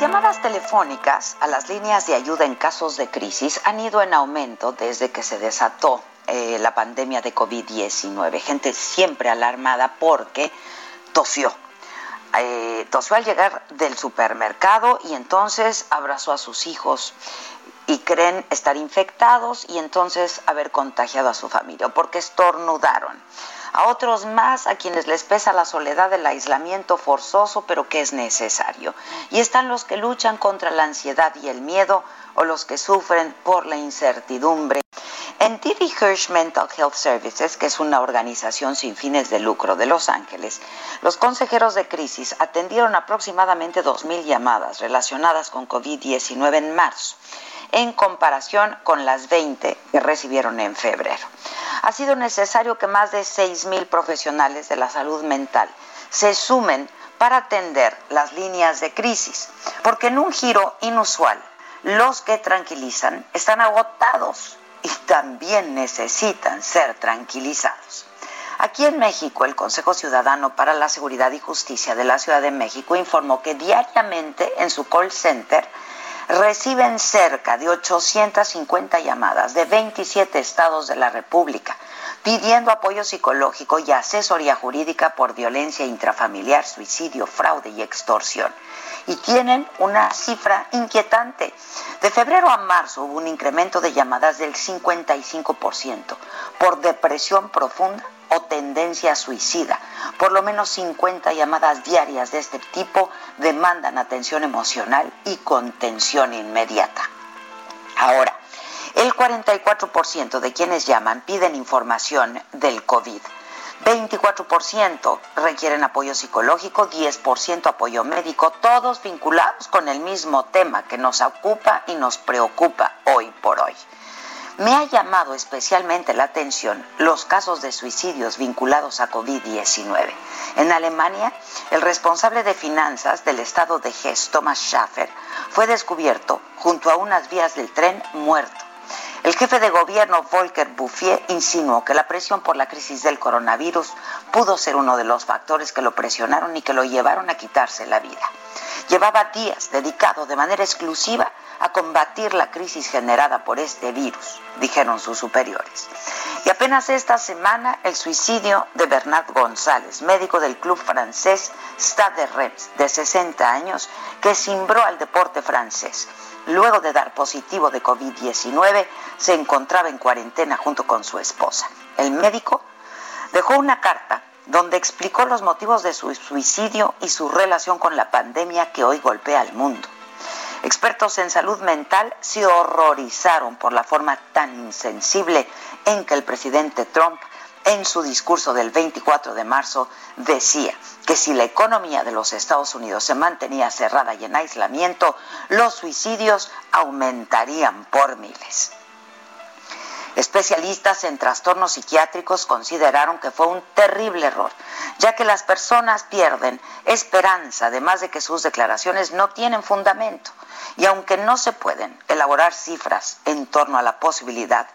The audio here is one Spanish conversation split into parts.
Las llamadas telefónicas a las líneas de ayuda en casos de crisis han ido en aumento desde que se desató eh, la pandemia de COVID-19. Gente siempre alarmada porque tosió. Eh, tosió al llegar del supermercado y entonces abrazó a sus hijos y creen estar infectados y entonces haber contagiado a su familia porque estornudaron a otros más a quienes les pesa la soledad del aislamiento forzoso, pero que es necesario. Y están los que luchan contra la ansiedad y el miedo o los que sufren por la incertidumbre. En Didi Hirsch Mental Health Services, que es una organización sin fines de lucro de Los Ángeles, los consejeros de crisis atendieron aproximadamente 2.000 llamadas relacionadas con COVID-19 en marzo en comparación con las 20 que recibieron en febrero. Ha sido necesario que más de 6.000 profesionales de la salud mental se sumen para atender las líneas de crisis, porque en un giro inusual, los que tranquilizan están agotados y también necesitan ser tranquilizados. Aquí en México, el Consejo Ciudadano para la Seguridad y Justicia de la Ciudad de México informó que diariamente en su call center reciben cerca de 850 llamadas de 27 estados de la República pidiendo apoyo psicológico y asesoría jurídica por violencia intrafamiliar, suicidio, fraude y extorsión. Y tienen una cifra inquietante. De febrero a marzo hubo un incremento de llamadas del 55% por depresión profunda o tendencia suicida. Por lo menos 50 llamadas diarias de este tipo demandan atención emocional y contención inmediata. Ahora, el 44% de quienes llaman piden información del COVID. 24% requieren apoyo psicológico, 10% apoyo médico, todos vinculados con el mismo tema que nos ocupa y nos preocupa hoy por hoy. Me ha llamado especialmente la atención los casos de suicidios vinculados a COVID-19. En Alemania, el responsable de finanzas del estado de Hesse, Thomas Schaffer, fue descubierto junto a unas vías del tren muerto. El jefe de gobierno Volker Bouffier insinuó que la presión por la crisis del coronavirus pudo ser uno de los factores que lo presionaron y que lo llevaron a quitarse la vida. Llevaba días dedicado de manera exclusiva a combatir la crisis generada por este virus, dijeron sus superiores. Y apenas esta semana el suicidio de Bernard González, médico del club francés Stade de Reims, de 60 años, que cimbró al deporte francés. Luego de dar positivo de COVID-19, se encontraba en cuarentena junto con su esposa. El médico dejó una carta donde explicó los motivos de su suicidio y su relación con la pandemia que hoy golpea al mundo. Expertos en salud mental se horrorizaron por la forma tan insensible en que el presidente Trump en su discurso del 24 de marzo decía que si la economía de los Estados Unidos se mantenía cerrada y en aislamiento, los suicidios aumentarían por miles. Especialistas en trastornos psiquiátricos consideraron que fue un terrible error, ya que las personas pierden esperanza, además de que sus declaraciones no tienen fundamento. Y aunque no se pueden elaborar cifras en torno a la posibilidad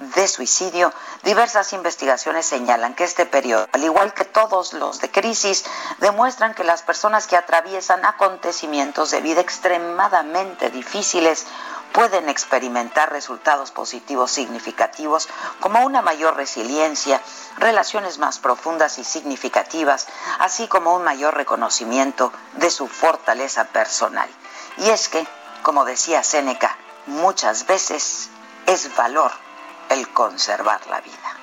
de suicidio, diversas investigaciones señalan que este periodo, al igual que todos los de crisis, demuestran que las personas que atraviesan acontecimientos de vida extremadamente difíciles pueden experimentar resultados positivos significativos como una mayor resiliencia, relaciones más profundas y significativas, así como un mayor reconocimiento de su fortaleza personal. Y es que, como decía Séneca, muchas veces es valor el conservar la vida.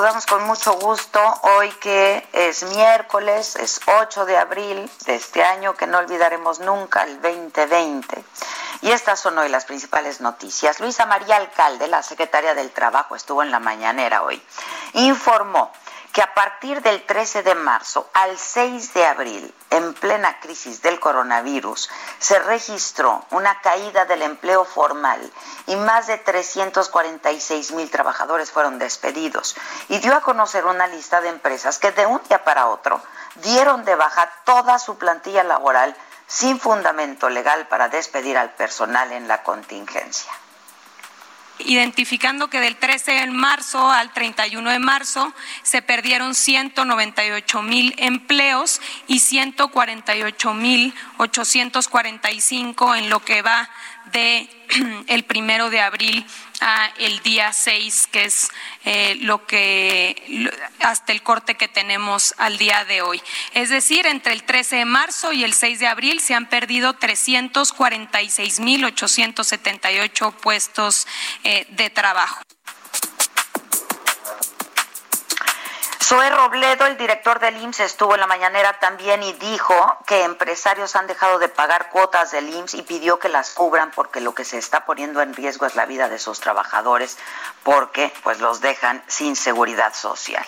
Saludamos con mucho gusto hoy que es miércoles, es 8 de abril de este año que no olvidaremos nunca, el 2020. Y estas son hoy las principales noticias. Luisa María Alcalde, la secretaria del Trabajo, estuvo en la mañanera hoy. Informó que a partir del 13 de marzo al 6 de abril, en plena crisis del coronavirus, se registró una caída del empleo formal y más de 346 mil trabajadores fueron despedidos y dio a conocer una lista de empresas que de un día para otro dieron de baja toda su plantilla laboral sin fundamento legal para despedir al personal en la contingencia identificando que del 13 de marzo al 31 de marzo se perdieron 198 mil empleos y 148 mil 845 en lo que va de el primero de abril a el día 6, que es eh, lo que hasta el corte que tenemos al día de hoy. Es decir, entre el 13 de marzo y el 6 de abril se han perdido 346.878 puestos eh, de trabajo. Zoe Robledo, el director del IMSS, estuvo en la mañanera también y dijo que empresarios han dejado de pagar cuotas del IMSS y pidió que las cubran porque lo que se está poniendo en riesgo es la vida de sus trabajadores porque pues los dejan sin seguridad social.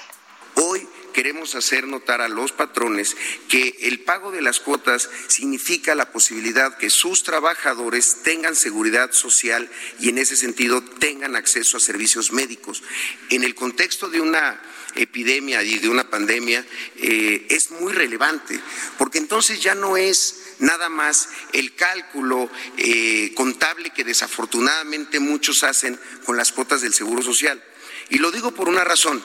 Hoy queremos hacer notar a los patrones que el pago de las cuotas significa la posibilidad que sus trabajadores tengan seguridad social y en ese sentido tengan acceso a servicios médicos. En el contexto de una epidemia y de una pandemia eh, es muy relevante, porque entonces ya no es nada más el cálculo eh, contable que desafortunadamente muchos hacen con las cuotas del Seguro Social. Y lo digo por una razón.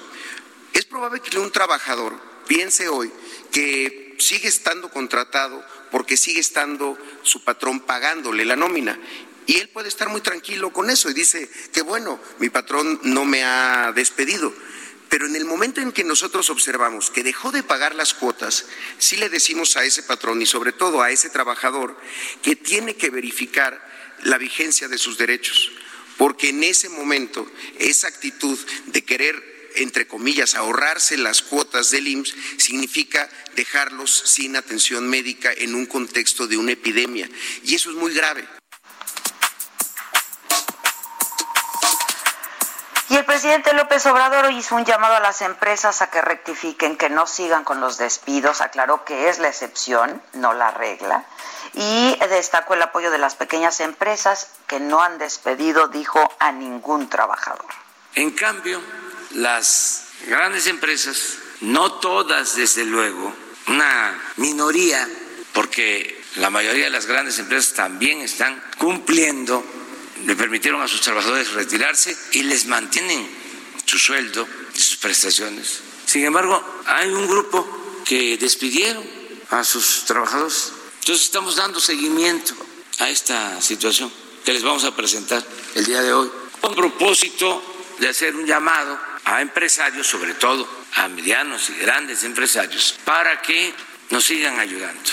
Es probable que un trabajador piense hoy que sigue estando contratado porque sigue estando su patrón pagándole la nómina. Y él puede estar muy tranquilo con eso y dice que bueno, mi patrón no me ha despedido. Pero en el momento en que nosotros observamos que dejó de pagar las cuotas, sí le decimos a ese patrón y sobre todo a ese trabajador que tiene que verificar la vigencia de sus derechos, porque en ese momento esa actitud de querer entre comillas, ahorrarse las cuotas del IMSS significa dejarlos sin atención médica en un contexto de una epidemia. Y eso es muy grave. Y el presidente López Obrador hizo un llamado a las empresas a que rectifiquen, que no sigan con los despidos, aclaró que es la excepción, no la regla, y destacó el apoyo de las pequeñas empresas que no han despedido, dijo, a ningún trabajador. En cambio, las grandes empresas, no todas desde luego, una minoría, porque la mayoría de las grandes empresas también están cumpliendo le permitieron a sus trabajadores retirarse y les mantienen su sueldo y sus prestaciones. Sin embargo, hay un grupo que despidieron a sus trabajadores. Entonces estamos dando seguimiento a esta situación que les vamos a presentar el día de hoy, con propósito de hacer un llamado a empresarios, sobre todo a medianos y grandes empresarios, para que nos sigan ayudando.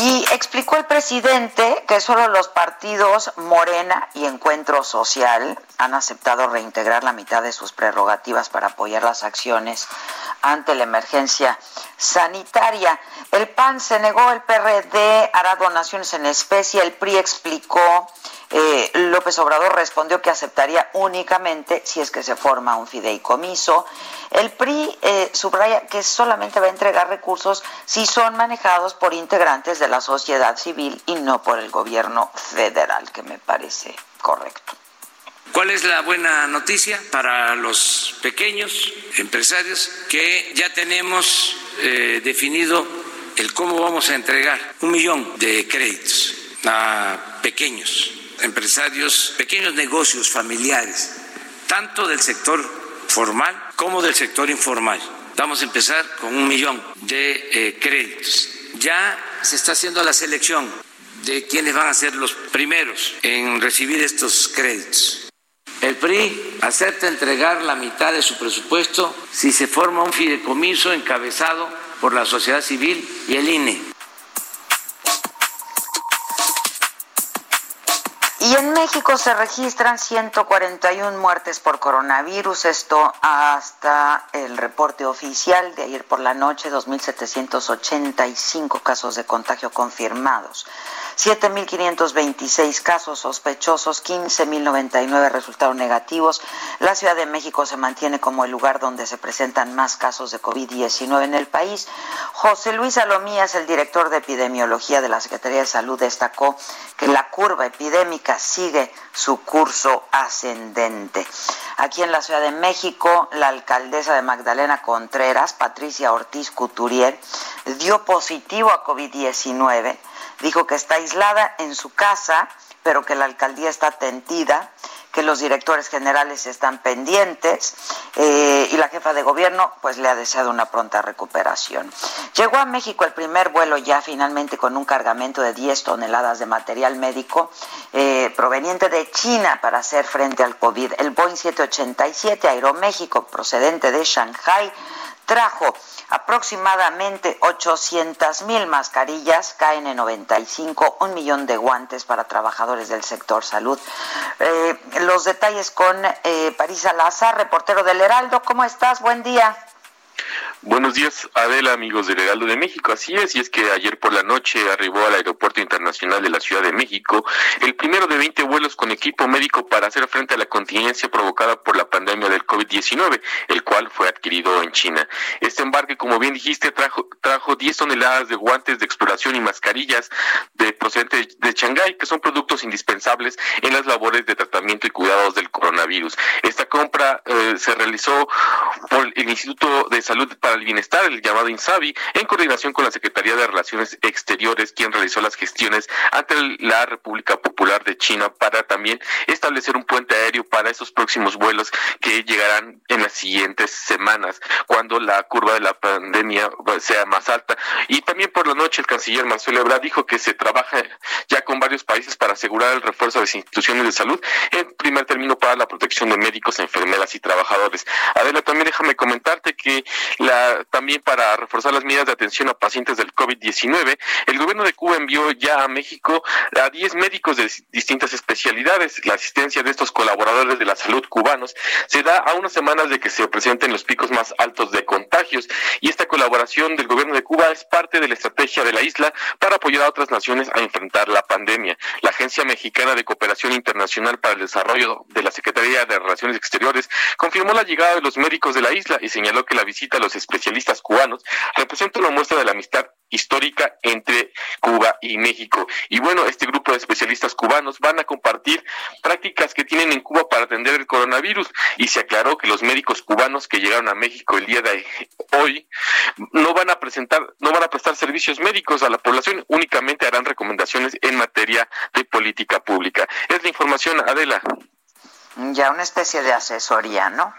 Y explicó el presidente que solo los partidos Morena y Encuentro Social han aceptado reintegrar la mitad de sus prerrogativas para apoyar las acciones ante la emergencia sanitaria. El PAN se negó, el PRD hará donaciones en especie, el PRI explicó eh, López Obrador respondió que aceptaría únicamente si es que se forma un fideicomiso. El PRI eh, subraya que solamente va a entregar recursos si son manejados por integrantes de la sociedad civil y no por el gobierno federal, que me parece correcto. ¿Cuál es la buena noticia para los pequeños empresarios? Que ya tenemos eh, definido el cómo vamos a entregar un millón de créditos a pequeños empresarios, pequeños negocios familiares, tanto del sector formal como del sector informal. Vamos a empezar con un millón de eh, créditos. Ya se está haciendo la selección de quienes van a ser los primeros en recibir estos créditos. El PRI acepta entregar la mitad de su presupuesto si se forma un fideicomiso encabezado por la sociedad civil y el INE. Y en México se registran 141 muertes por coronavirus, esto hasta el reporte oficial de ayer por la noche, 2.785 casos de contagio confirmados. 7.526 casos sospechosos, 15.099 resultaron negativos. La Ciudad de México se mantiene como el lugar donde se presentan más casos de COVID-19 en el país. José Luis Alomías, el director de epidemiología de la Secretaría de Salud, destacó que la curva epidémica sigue su curso ascendente. Aquí en la Ciudad de México, la alcaldesa de Magdalena Contreras, Patricia Ortiz Couturier, dio positivo a COVID-19 dijo que está aislada en su casa, pero que la alcaldía está atentida, que los directores generales están pendientes eh, y la jefa de gobierno pues le ha deseado una pronta recuperación. Llegó a México el primer vuelo ya finalmente con un cargamento de 10 toneladas de material médico eh, proveniente de China para hacer frente al COVID. El Boeing 787 Aeroméxico procedente de Shanghai trajo aproximadamente 800 mil mascarillas, KN95, un millón de guantes para trabajadores del sector salud. Eh, los detalles con eh, París Salazar, reportero del Heraldo. ¿Cómo estás? Buen día. Buenos días, Adela, amigos del Heraldo de México. Así es, y es que ayer por la noche arribó al Aeropuerto Internacional de la Ciudad de México el primero de 20 vuelos con equipo médico para hacer frente a la contingencia provocada por la pandemia del COVID-19, el cual fue adquirido en China. Este embarque, como bien dijiste, trajo, trajo 10 toneladas de guantes de exploración y mascarillas de procedente de Shanghái, que son productos indispensables en las labores de tratamiento y cuidados del coronavirus. Esta compra eh, se realizó por el Instituto de Salud para el Bienestar, el llamado INSABI, en coordinación con la Secretaría de Relaciones Exteriores, quien realizó las gestiones ante la República Popular de China para también establecer un puente aéreo para esos próximos vuelos que llegarán en las siguientes semanas, cuando la curva de la pandemia sea más alta. Y también por la noche el canciller Marcelo Ebrard dijo que se trabaja ya con varios países para asegurar el refuerzo de las instituciones de salud, en primer término para la protección de médicos, enfermeras y trabajadores. Adela, también déjame comentarte que la también para reforzar las medidas de atención a pacientes del COVID-19, el gobierno de Cuba envió ya a México a 10 médicos de distintas especialidades. La asistencia de estos colaboradores de la salud cubanos se da a unas semanas de que se presenten los picos más altos de contagios y esta colaboración del gobierno de Cuba es parte de la estrategia de la isla para apoyar a otras naciones a enfrentar la pandemia. La Agencia Mexicana de Cooperación Internacional para el Desarrollo de la Secretaría de Relaciones Exteriores confirmó la llegada de los médicos de la isla y señaló que la visita a los especialistas cubanos representa una muestra de la amistad histórica entre Cuba y México. Y bueno, este grupo de especialistas cubanos van a compartir prácticas que tienen en Cuba para atender el coronavirus y se aclaró que los médicos cubanos que llegaron a México el día de hoy no van a presentar, no van a prestar servicios médicos a la población, únicamente harán recomendaciones en materia de política pública. Es la información, Adela. Ya una especie de asesoría, ¿no?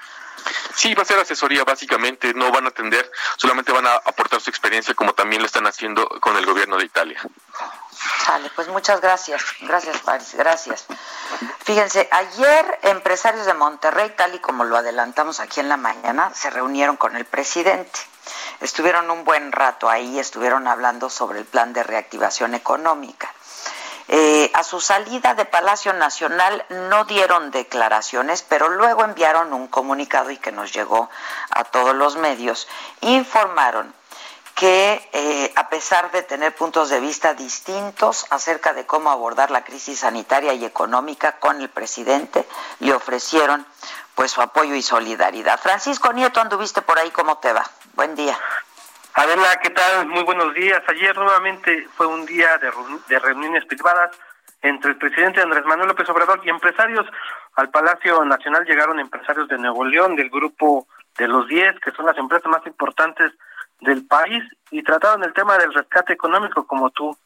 Sí, va a ser asesoría básicamente, no van a atender, solamente van a aportar su experiencia como también lo están haciendo con el gobierno de Italia. Sale, pues muchas gracias, gracias Paris, gracias. Fíjense, ayer empresarios de Monterrey, tal y como lo adelantamos aquí en la mañana, se reunieron con el presidente. Estuvieron un buen rato ahí, estuvieron hablando sobre el plan de reactivación económica. Eh, a su salida de Palacio Nacional no dieron declaraciones, pero luego enviaron un comunicado y que nos llegó a todos los medios. Informaron que eh, a pesar de tener puntos de vista distintos acerca de cómo abordar la crisis sanitaria y económica con el presidente, le ofrecieron pues su apoyo y solidaridad. Francisco Nieto, anduviste por ahí, ¿cómo te va? Buen día. Adela, ¿qué tal? Muy buenos días. Ayer nuevamente fue un día de, reuniones privadas entre el presidente Andrés Manuel López Obrador y empresarios. Al Palacio Nacional llegaron empresarios de Nuevo León, del grupo de los 10, que son las empresas más importantes del país y trataron el tema del rescate económico, como tú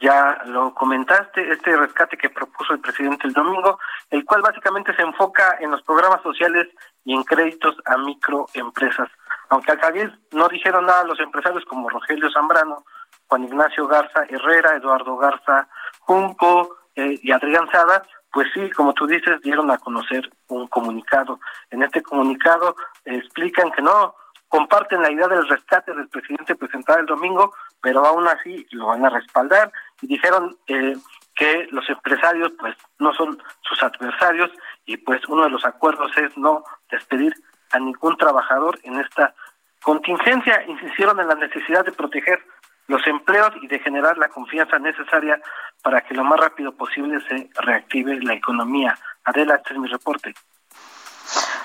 ya lo comentaste, este rescate que propuso el presidente el domingo, el cual básicamente se enfoca en los programas sociales y en créditos a microempresas. Aunque al salir no dijeron nada los empresarios como Rogelio Zambrano, Juan Ignacio Garza Herrera, Eduardo Garza Junco eh, y Adrián Sada, pues sí, como tú dices, dieron a conocer un comunicado. En este comunicado explican que no, comparten la idea del rescate del presidente presentado el domingo, pero aún así lo van a respaldar y dijeron eh, que los empresarios pues no son sus adversarios y pues uno de los acuerdos es no despedir a ningún trabajador en esta contingencia. Insistieron en la necesidad de proteger los empleos y de generar la confianza necesaria para que lo más rápido posible se reactive la economía. Adela, este es mi reporte.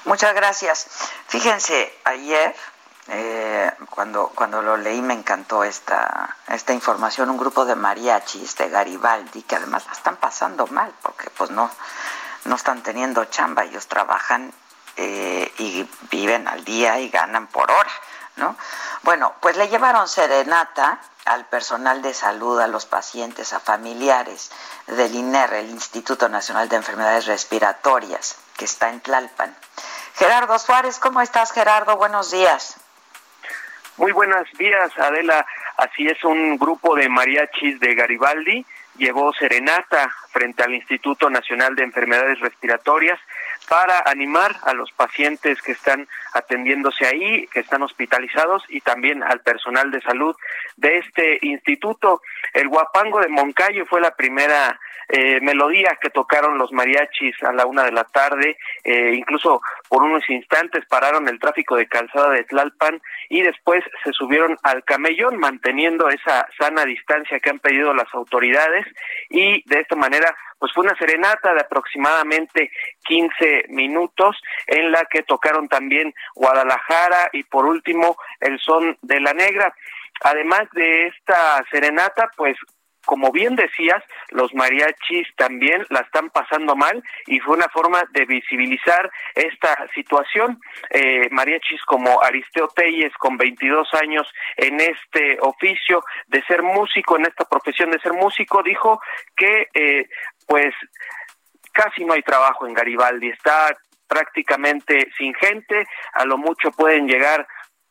Muchas gracias. Fíjense, ayer eh, cuando, cuando lo leí me encantó esta, esta información, un grupo de mariachis de Garibaldi, que además la están pasando mal, porque pues no, no están teniendo chamba, ellos trabajan eh, y viven al día y ganan por hora, ¿no? Bueno, pues le llevaron serenata al personal de salud, a los pacientes, a familiares del INER, el Instituto Nacional de Enfermedades Respiratorias, que está en Tlalpan. Gerardo Suárez, ¿cómo estás, Gerardo? Buenos días. Muy buenos días, Adela. Así es, un grupo de mariachis de Garibaldi llevó serenata frente al Instituto Nacional de Enfermedades Respiratorias para animar a los pacientes que están atendiéndose ahí, que están hospitalizados y también al personal de salud de este instituto. El Guapango de Moncayo fue la primera eh, melodías que tocaron los mariachis a la una de la tarde, eh, incluso por unos instantes pararon el tráfico de calzada de Tlalpan y después se subieron al camellón manteniendo esa sana distancia que han pedido las autoridades y de esta manera pues fue una serenata de aproximadamente 15 minutos en la que tocaron también Guadalajara y por último el son de la negra. Además de esta serenata, pues como bien decías, los mariachis también la están pasando mal y fue una forma de visibilizar esta situación. Eh, mariachis como Aristeo Telles, con 22 años en este oficio de ser músico, en esta profesión de ser músico, dijo que eh, pues casi no hay trabajo en Garibaldi, está prácticamente sin gente, a lo mucho pueden llegar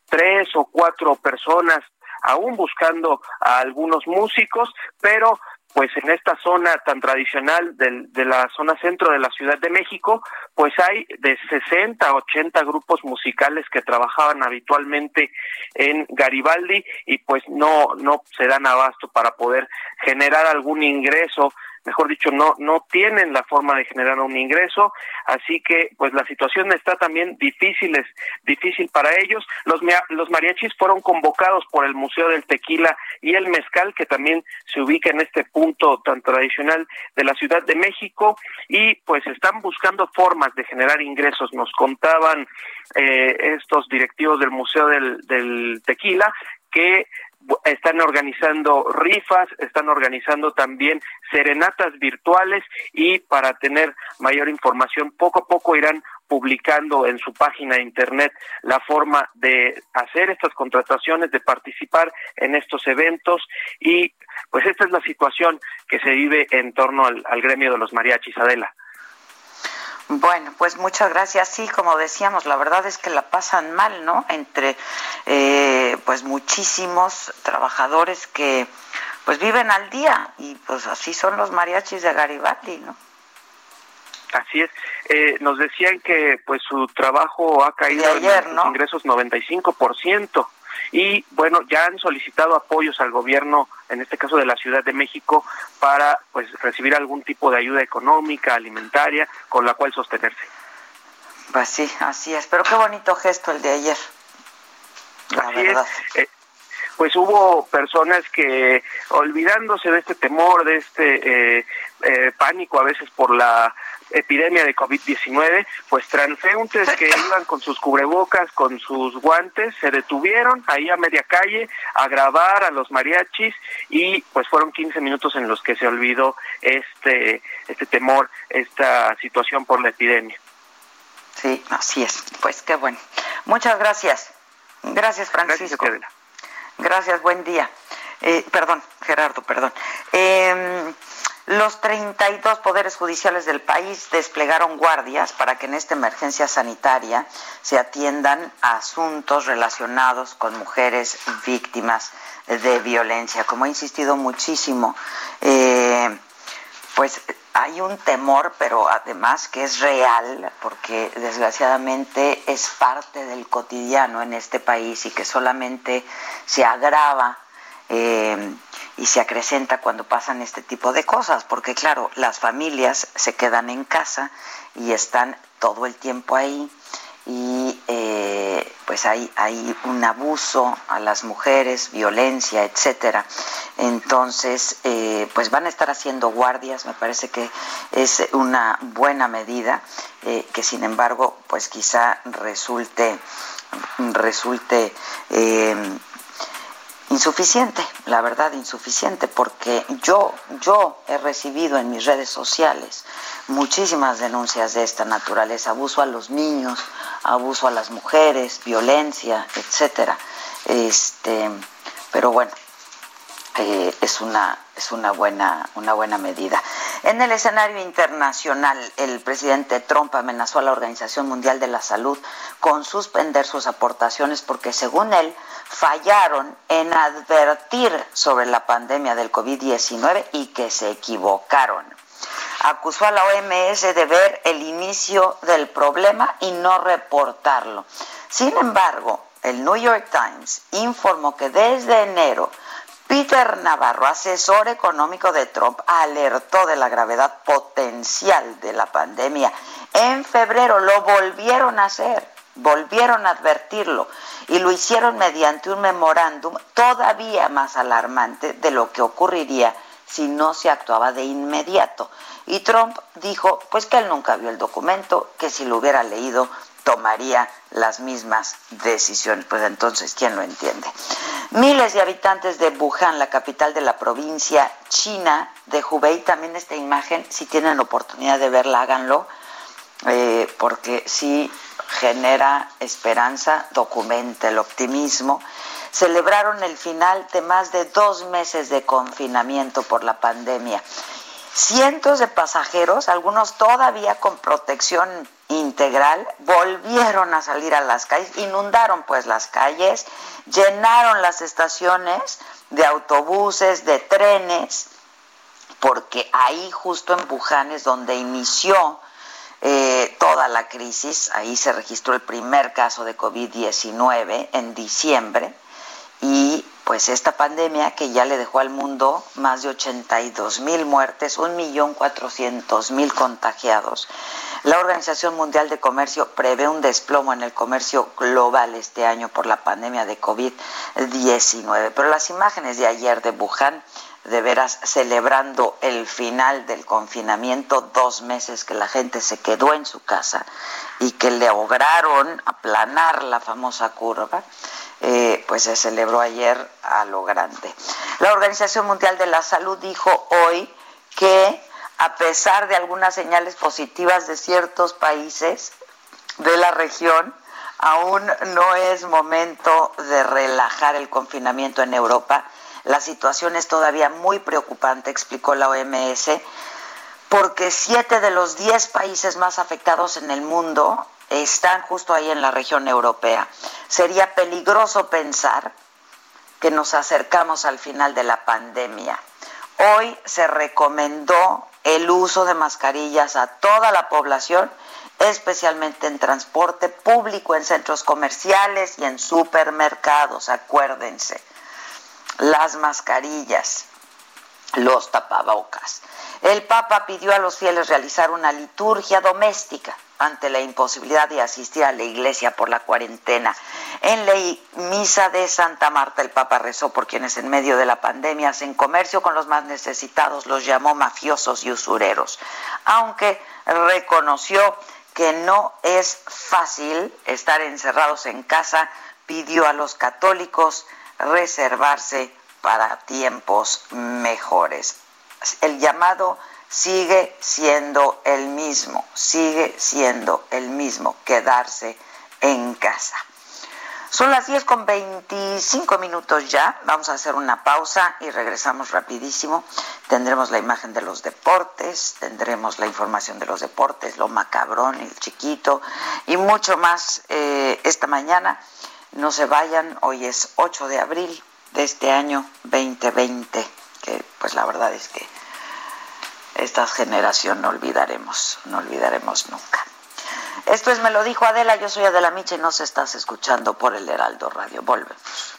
tres o cuatro personas aún buscando a algunos músicos, pero pues en esta zona tan tradicional de la zona centro de la Ciudad de México, pues hay de 60 a 80 grupos musicales que trabajaban habitualmente en Garibaldi y pues no no se dan abasto para poder generar algún ingreso mejor dicho, no, no tienen la forma de generar un ingreso, así que pues la situación está también difícil, es difícil para ellos. Los, los mariachis fueron convocados por el Museo del Tequila y el Mezcal, que también se ubica en este punto tan tradicional de la Ciudad de México, y pues están buscando formas de generar ingresos. Nos contaban eh, estos directivos del Museo del, del Tequila que están organizando rifas, están organizando también serenatas virtuales y para tener mayor información poco a poco irán publicando en su página de internet la forma de hacer estas contrataciones, de participar en estos eventos y pues esta es la situación que se vive en torno al, gremio de los mariachis Adela. Bueno, pues muchas gracias. Sí, como decíamos, la verdad es que la pasan mal, ¿no? Entre, eh, pues, muchísimos trabajadores que, pues, viven al día y, pues, así son los mariachis de Garibaldi, ¿no? Así es. Eh, nos decían que, pues, su trabajo ha caído ayer, en sus ingresos 95%. Y bueno, ya han solicitado apoyos al gobierno, en este caso de la Ciudad de México, para pues recibir algún tipo de ayuda económica, alimentaria, con la cual sostenerse. Pues sí, así es, pero qué bonito gesto el de ayer. La verdad. Eh, pues hubo personas que olvidándose de este temor, de este eh, eh, pánico a veces por la epidemia de COVID-19, pues transeúntes que iban con sus cubrebocas, con sus guantes, se detuvieron ahí a media calle a grabar a los mariachis y pues fueron 15 minutos en los que se olvidó este, este temor, esta situación por la epidemia. Sí, así es. Pues qué bueno. Muchas gracias. Gracias, Francisco. Gracias, Gracias, buen día. Eh, perdón, Gerardo, perdón. Eh, los 32 poderes judiciales del país desplegaron guardias para que en esta emergencia sanitaria se atiendan asuntos relacionados con mujeres víctimas de violencia. Como he insistido muchísimo, eh, pues hay un temor, pero además que es real, porque desgraciadamente es parte del cotidiano en este país y que solamente se agrava eh, y se acrecenta cuando pasan este tipo de cosas, porque claro, las familias se quedan en casa y están todo el tiempo ahí y eh, pues hay, hay un abuso a las mujeres, violencia, etcétera. Entonces, eh, pues van a estar haciendo guardias, me parece que es una buena medida, eh, que sin embargo, pues quizá resulte, resulte insuficiente, la verdad insuficiente, porque yo, yo he recibido en mis redes sociales muchísimas denuncias de esta naturaleza, abuso a los niños, abuso a las mujeres, violencia, etcétera. Este, pero bueno, eh, es una es una buena una buena medida. En el escenario internacional, el presidente Trump amenazó a la Organización Mundial de la Salud con suspender sus aportaciones porque según él fallaron en advertir sobre la pandemia del COVID-19 y que se equivocaron. Acusó a la OMS de ver el inicio del problema y no reportarlo. Sin embargo, el New York Times informó que desde enero Peter Navarro, asesor económico de Trump, alertó de la gravedad potencial de la pandemia. En febrero lo volvieron a hacer, volvieron a advertirlo y lo hicieron mediante un memorándum todavía más alarmante de lo que ocurriría si no se actuaba de inmediato. Y Trump dijo, pues que él nunca vio el documento, que si lo hubiera leído tomaría las mismas decisiones. Pues entonces, ¿quién lo entiende? Miles de habitantes de Wuhan, la capital de la provincia china de Hubei, también esta imagen, si tienen oportunidad de verla, háganlo, eh, porque sí genera esperanza, documenta el optimismo. Celebraron el final de más de dos meses de confinamiento por la pandemia. Cientos de pasajeros, algunos todavía con protección integral, volvieron a salir a las calles, inundaron pues las calles, llenaron las estaciones de autobuses, de trenes, porque ahí justo en Wuhan es donde inició eh, toda la crisis, ahí se registró el primer caso de COVID-19 en diciembre y pues esta pandemia que ya le dejó al mundo más de 82 mil muertes, un millón cuatrocientos mil contagiados. La Organización Mundial de Comercio prevé un desplomo en el comercio global este año por la pandemia de COVID-19. Pero las imágenes de ayer de Wuhan, de veras celebrando el final del confinamiento, dos meses que la gente se quedó en su casa y que lograron aplanar la famosa curva, eh, pues se celebró ayer a lo grande. La Organización Mundial de la Salud dijo hoy que a pesar de algunas señales positivas de ciertos países de la región, aún no es momento de relajar el confinamiento en Europa. La situación es todavía muy preocupante, explicó la OMS, porque siete de los diez países más afectados en el mundo están justo ahí en la región europea. Sería peligroso pensar que nos acercamos al final de la pandemia. Hoy se recomendó el uso de mascarillas a toda la población especialmente en transporte público, en centros comerciales y en supermercados, acuérdense. Las mascarillas, los tapabocas. El Papa pidió a los fieles realizar una liturgia doméstica ante la imposibilidad de asistir a la iglesia por la cuarentena. En la misa de Santa Marta, el Papa rezó por quienes en medio de la pandemia hacen comercio con los más necesitados, los llamó mafiosos y usureros, aunque reconoció que no es fácil estar encerrados en casa, pidió a los católicos reservarse para tiempos mejores. El llamado sigue siendo el mismo, sigue siendo el mismo, quedarse en casa. Son las 10 con 25 minutos ya. Vamos a hacer una pausa y regresamos rapidísimo. Tendremos la imagen de los deportes, tendremos la información de los deportes, lo macabrón, el chiquito y mucho más eh, esta mañana. No se vayan, hoy es 8 de abril de este año 2020, que pues la verdad es que esta generación no olvidaremos, no olvidaremos nunca. Esto es Me lo dijo Adela, yo soy Adela Micha y nos estás escuchando por el Heraldo Radio. Volvemos.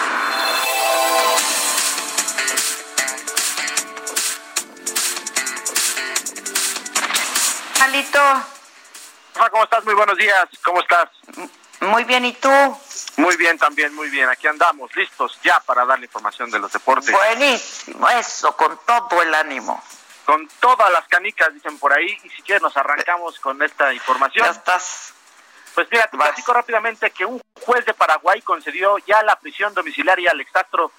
¿Cómo estás? Muy buenos días. ¿Cómo estás? Muy bien, ¿y tú? Muy bien, también, muy bien. Aquí andamos, listos ya para dar la información de los deportes. Buenísimo, eso, con todo el ánimo. Con todas las canicas, dicen por ahí, y si quieres nos arrancamos con esta información. Ya estás. Pues mira, te platico rápidamente que un juez de Paraguay concedió ya la prisión domiciliaria al exastro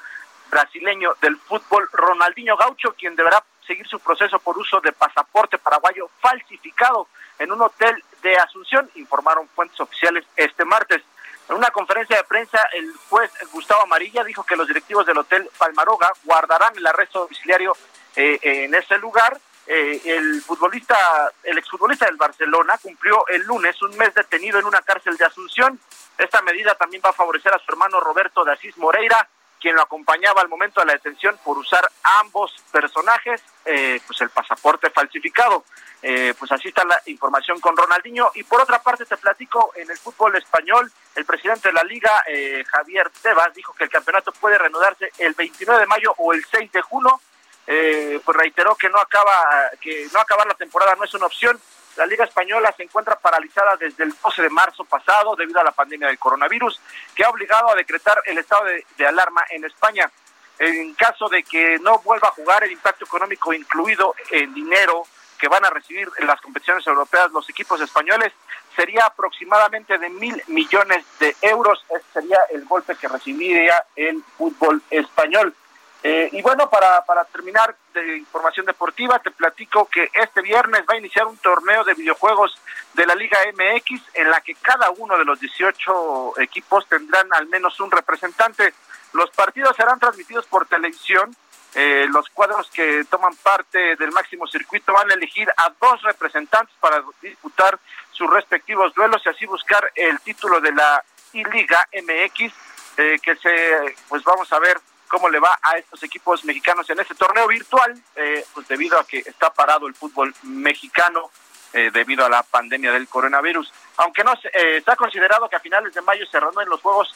brasileño del fútbol, Ronaldinho Gaucho, quien deberá seguir su proceso por uso de pasaporte paraguayo falsificado en un hotel de Asunción, informaron fuentes oficiales este martes. En una conferencia de prensa, el juez Gustavo Amarilla dijo que los directivos del Hotel Palmaroga guardarán el arresto domiciliario eh, en ese lugar. Eh, el futbolista, el exfutbolista del Barcelona cumplió el lunes un mes detenido en una cárcel de Asunción. Esta medida también va a favorecer a su hermano Roberto de Asís Moreira, quien lo acompañaba al momento de la detención por usar ambos personajes, eh, pues el pasaporte falsificado. Eh, pues así está la información con Ronaldinho. Y por otra parte, te platico en el fútbol español, el presidente de la liga, eh, Javier Tebas, dijo que el campeonato puede reanudarse el 29 de mayo o el 6 de junio. pues reiteró que no acaba, que no acabar la temporada no es una opción. La Liga Española se encuentra paralizada desde el 12 de marzo pasado debido a la pandemia del coronavirus, que ha obligado a decretar el estado de, alarma en España. En caso de que no vuelva a jugar, el impacto económico incluido en dinero que van a recibir en las competiciones europeas los equipos españoles sería aproximadamente de mil millones de euros. Ese sería el golpe que recibiría el fútbol español. Eh, y bueno, para, para terminar de información deportiva, te platico que este viernes va a iniciar un torneo de videojuegos de la Liga MX en la que cada uno de los 18 equipos tendrán al menos un representante. Los partidos serán transmitidos por televisión. Eh, los cuadros que toman parte del máximo circuito van a elegir a dos representantes para disputar sus respectivos duelos y así buscar el título de la Liga MX, eh, que se, pues vamos a ver cómo le va a estos equipos mexicanos en este torneo virtual, eh, pues debido a que está parado el fútbol mexicano eh, debido a la pandemia del coronavirus. Aunque no eh, está considerado que a finales de mayo se reúnen los juegos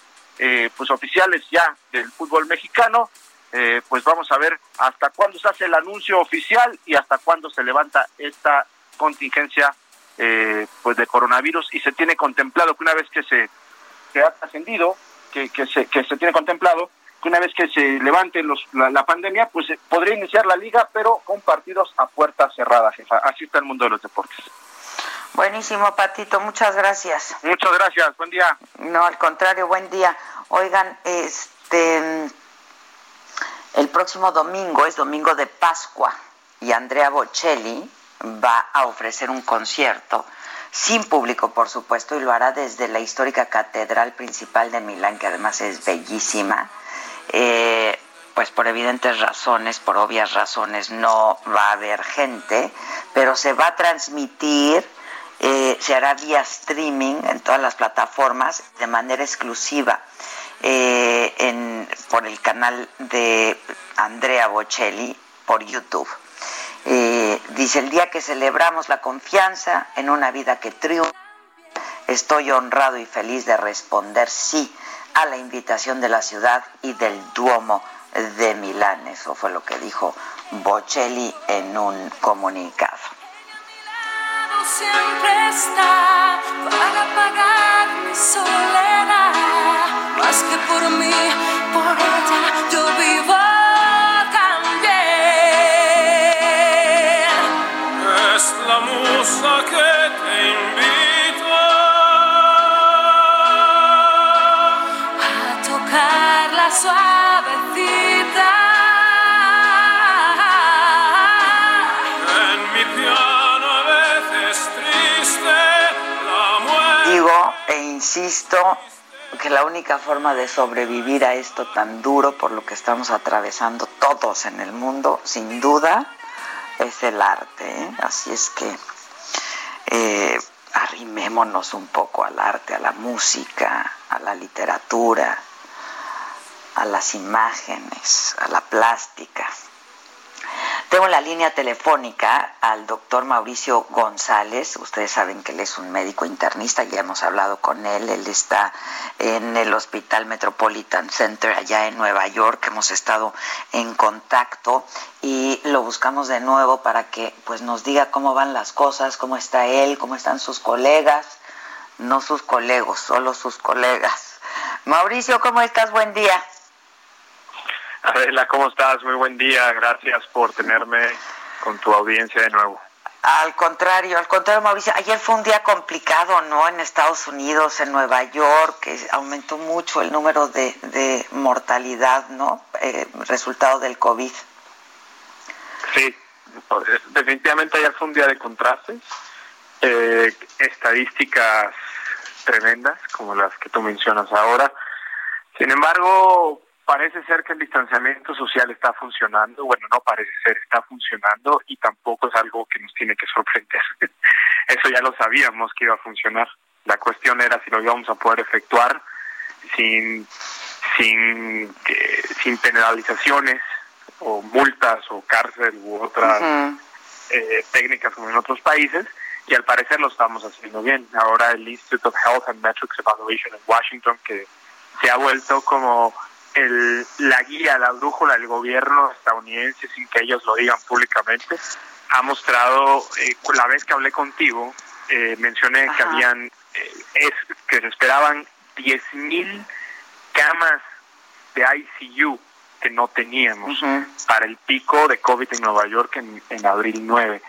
pues oficiales ya del fútbol mexicano, pues vamos a ver hasta cuándo se hace el anuncio oficial y hasta cuándo se levanta esta contingencia pues de coronavirus y se tiene contemplado que una vez que se, se ha trascendido, que, que, se, que se tiene contemplado una vez que se levante la, pandemia, pues eh, podría iniciar la liga, pero con partidos a puerta cerrada, jefa. Así está el mundo de los deportes. Buenísimo, Patito, muchas gracias. Muchas gracias, buen día. No, al contrario, buen día. Oigan, este, el próximo domingo es domingo de Pascua y Andrea Bocelli va a ofrecer un concierto sin público, por supuesto, y lo hará desde la histórica Catedral Principal de Milán, que además es bellísima. Eh, pues por evidentes razones, por obvias razones, no va a haber gente, pero se va a transmitir, eh, se hará vía streaming en todas las plataformas de manera exclusiva eh, en, por el canal de Andrea Bocelli por YouTube. Dice, el día que celebramos la confianza en una vida que triunfa, estoy honrado y feliz de responder sí a la invitación de la ciudad y del Duomo de Milán. Eso fue lo que dijo Bocelli en un comunicado. Siempre está para pagar mi soledad, más que por mí, por ella yo vivo también. Es la musa que tocar la suavecita. insisto que la única forma de sobrevivir a esto tan duro por lo que estamos atravesando todos en el mundo, sin duda, es el arte. ¿eh? Así es que eh, arrimémonos un poco al arte, a la música, a la literatura, a las imágenes, a la plástica. Tengo la línea telefónica al doctor Mauricio González. Ustedes saben que él es un médico internista, ya hemos hablado con él. Él está en el Hospital Metropolitan Center allá en Nueva York. Hemos estado en contacto y lo buscamos de nuevo para que pues nos diga cómo van las cosas, cómo está él, cómo están sus colegas, no sus colegos, solo sus colegas. Mauricio, ¿cómo estás? Buen día. Adela, ¿cómo estás? Muy buen día. Gracias por tenerme con tu audiencia de nuevo. Al contrario, al contrario, Mauricio, ayer fue un día complicado, ¿no? En Estados Unidos, en Nueva York, que aumentó mucho el número de, mortalidad, ¿no? Eh, resultado del COVID. Sí, definitivamente ayer fue un día de contrastes, eh, estadísticas tremendas, como las que tú mencionas ahora. Sin embargo, parece ser que el distanciamiento social está funcionando. Bueno, no parece ser, está funcionando y tampoco es algo que nos tiene que sorprender. Eso ya lo sabíamos que iba a funcionar. La cuestión era si lo íbamos a poder efectuar sin sin sin penalizaciones o multas o cárcel u otras eh, técnicas como en otros países y al parecer lo estamos haciendo bien. Ahora el Institute of Health and Metrics Evaluation en Washington que se ha vuelto como el, la guía, la brújula del gobierno estadounidense, sin que ellos lo digan públicamente, ha mostrado, eh, la vez que hablé contigo, eh, mencioné que habían, eh, es, que se esperaban 10.000 camas de ICU que no teníamos para el pico de COVID en Nueva York en, en abril 9.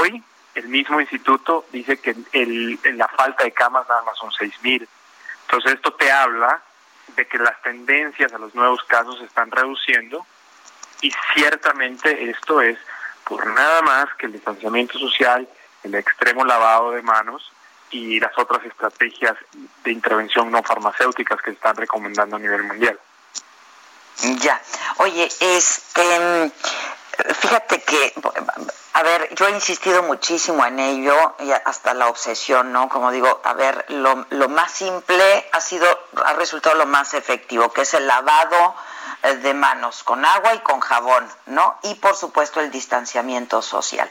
Hoy el mismo instituto dice que el, la falta de camas nada más son 6.000. Entonces esto te habla de que las tendencias a los nuevos casos se están reduciendo y ciertamente esto es por nada más que el distanciamiento social, el extremo lavado de manos y las otras estrategias de intervención no farmacéuticas que se están recomendando a nivel mundial. Ya. Oye, este fíjate que a ver, yo he insistido muchísimo en ello, y hasta la obsesión, ¿no? Como digo, a ver, lo, lo más simple ha sido, ha resultado lo más efectivo, que es el lavado eh, de manos con agua y con jabón, ¿no? Y por supuesto el distanciamiento social.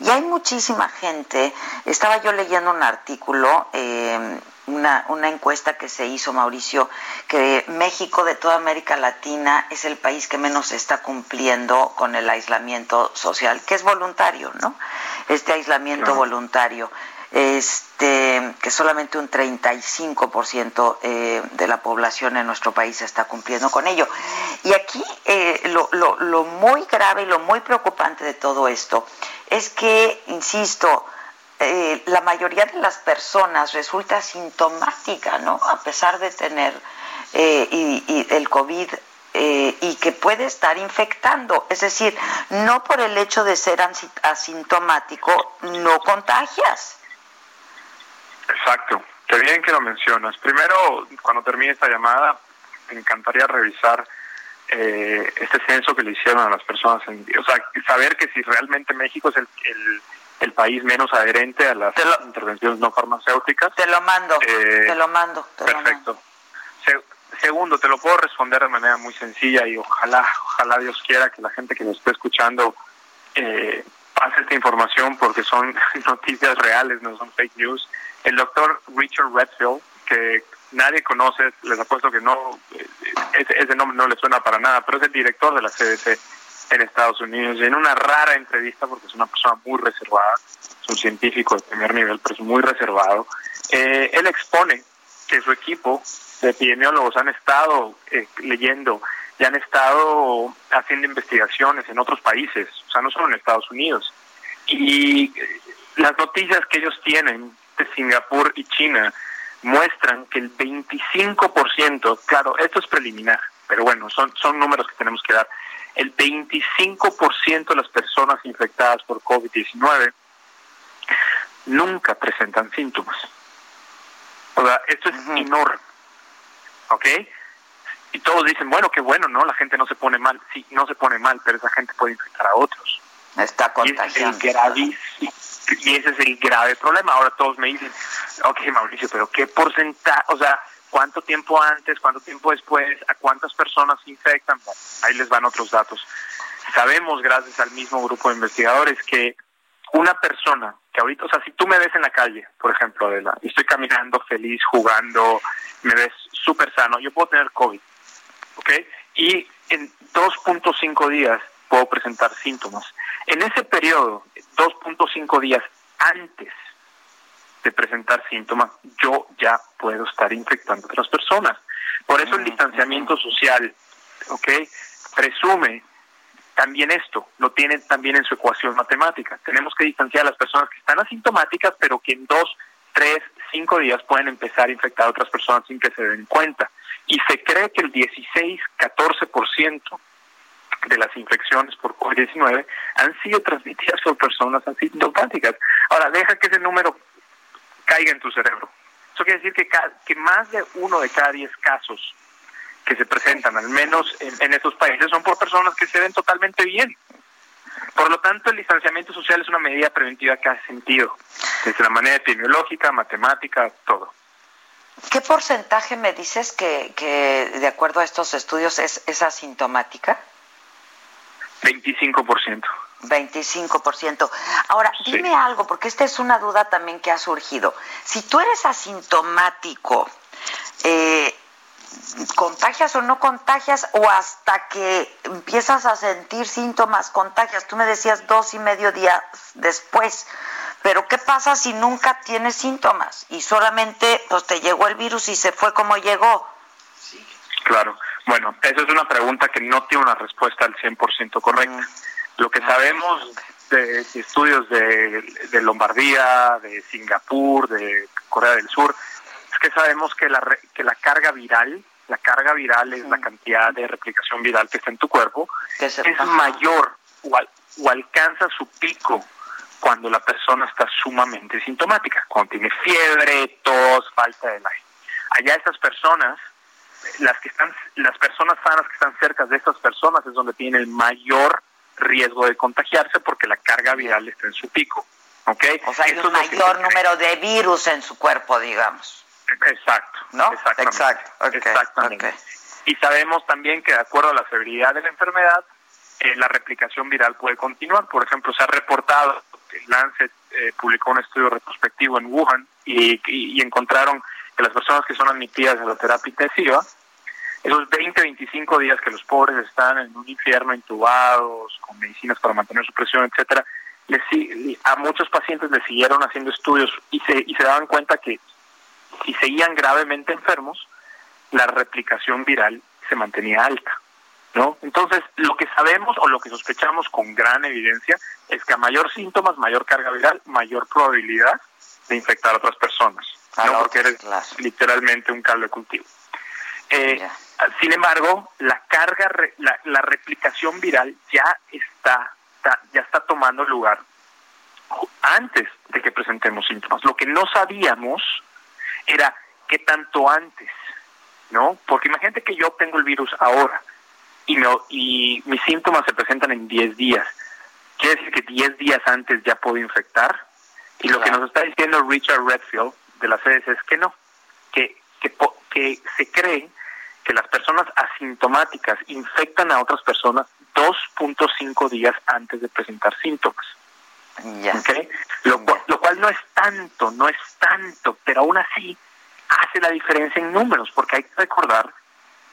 Y hay muchísima gente, estaba yo leyendo un artículo, eh, una, una encuesta que se hizo, Mauricio, que México de toda América Latina es el país que menos está cumpliendo con el aislamiento social, que es voluntario, ¿no? Este aislamiento voluntario este, que solamente un 35% eh, de la población en nuestro país está cumpliendo con ello. Y aquí eh, lo, lo, lo, muy grave y lo muy preocupante de todo esto es que, insisto, eh, la mayoría de las personas resulta sintomática, ¿no? A pesar de tener eh, y, el COVID eh, y que puede estar infectando. Es decir, no por el hecho de ser asintomático no contagias. Exacto. Qué bien que lo mencionas. Primero, cuando termine esta llamada, me encantaría revisar eh, este censo que le hicieron a las personas, o sea, saber que si realmente México es el, el, país menos adherente a las intervenciones no farmacéuticas. Te lo mando, eh, te lo mando. perfecto. segundo, te lo puedo responder de manera muy sencilla y ojalá, ojalá Dios quiera que la gente que nos esté escuchando eh, pase esta información porque son noticias reales, no son fake news. El doctor Richard Redfield, que nadie conoce, les apuesto que no, eh, ese, nombre no le suena para nada, pero es el director de la CDC en Estados Unidos y en una rara entrevista, porque es una persona muy reservada, es un científico de primer nivel, pero es muy reservado, eh, él expone que su equipo de epidemiólogos han estado eh, leyendo y han estado haciendo investigaciones en otros países, o sea, no solo en Estados Unidos. Y las noticias que ellos tienen de Singapur y China muestran que el 25%, claro, esto es preliminar, pero bueno, son, son números que tenemos que dar, el 25% de las personas infectadas por COVID-19 nunca presentan síntomas. O sea, esto es enorme. ¿Ok? Y todos dicen, bueno, qué bueno, ¿no? La gente no se pone mal. Sí, no se pone mal, pero esa gente puede infectar a otros. Está contagiando. Y ese es el grave problema. Ahora todos me dicen, ok, Mauricio, pero ¿qué porcentaje? O sea, ¿cuánto tiempo antes, cuánto tiempo después, a cuántas personas se infectan? ahí les van otros datos. Sabemos, gracias al mismo grupo de investigadores, que una persona que ahorita, o sea, si tú me ves en la calle, por ejemplo, Adela, y estoy caminando feliz, jugando, me ves súper sano, yo puedo tener COVID, ¿ok? Y en 2.5 días puedo presentar síntomas. En ese periodo, 2.5 días antes de presentar síntomas, yo ya puedo estar infectando a otras personas. Por eso el distanciamiento social, ¿ok? Presume también esto, lo tiene también en su ecuación matemática. Tenemos que distanciar a las personas que están asintomáticas, pero que en dos, tres, cinco días pueden empezar a infectar a otras personas sin que se den cuenta. Y se cree que el 16, 14% de las infecciones por COVID-19 han sido transmitidas por personas asintomáticas. Ahora, deja que ese número caiga en tu cerebro. Eso quiere decir que, que más de uno de cada diez casos que se presentan, al menos en, en estos países, son por personas que se ven totalmente bien. Por lo tanto, el distanciamiento social es una medida preventiva que ha sentido, desde la manera epidemiológica, matemática, todo. ¿Qué porcentaje me dices que, que de acuerdo a estos estudios es, es asintomática? 25%. 25%. Ahora, dime algo, porque esta es una duda también que ha surgido. Si tú eres asintomático, eh, ¿contagias o no contagias? O hasta que empiezas a sentir síntomas, contagias. Tú me decías dos y medio días después. Pero ¿qué pasa si nunca tienes síntomas y solamente pues, te llegó el virus y se fue como llegó? Claro. Bueno, esa es una pregunta que no tiene una respuesta al 100% correcta. Mm. Lo que sabemos de, estudios de, de, Lombardía, de Singapur, de Corea del Sur, es que sabemos que la, que la carga viral, la carga viral es la cantidad de replicación viral que está en tu cuerpo, es mayor o, o alcanza su pico cuando la persona está sumamente sintomática, cuando tiene fiebre, tos, falta de aire. Allá estas personas las que están, las personas sanas que están cerca de estas personas es donde tienen el mayor riesgo de contagiarse porque la carga viral está en su pico. ¿ok? O sea, hay un mayor número de virus en su cuerpo, digamos. Exacto. ¿No? Exacto. Exactamente. Y sabemos también que de acuerdo a la severidad de la enfermedad, eh, la replicación viral puede continuar. Por ejemplo, se ha reportado, que Lancet eh, publicó un estudio retrospectivo en Wuhan y, y encontraron que las personas que son admitidas a la terapia intensiva, esos 20, 25 días que los pobres están en un infierno intubados, con medicinas para mantener su presión, etcétera, les, a muchos pacientes les siguieron haciendo estudios y se, y se daban cuenta que si seguían gravemente enfermos, la replicación viral se mantenía alta. ¿No? Entonces, lo que sabemos o lo que sospechamos con gran evidencia es que a mayor síntomas, mayor carga viral, mayor probabilidad de infectar a otras personas. ¿no? Porque eres literalmente un caldo de cultivo. Eh, sin embargo, la carga, la, replicación viral ya está, ya está tomando lugar antes de que presentemos síntomas. Lo que no sabíamos era qué tanto antes, ¿no? Porque imagínate que yo tengo el virus ahora y, me, y mis síntomas se presentan en 10 días. Quiere decir que 10 días antes ya puedo infectar. Y lo que nos está diciendo Richard Redfield de la CDC es que no, que, que, que se cree que las personas asintomáticas infectan a otras personas 2.5 días antes de presentar síntomas. Lo, lo, cual no es tanto, no es tanto, pero aún así hace la diferencia en números, porque hay que recordar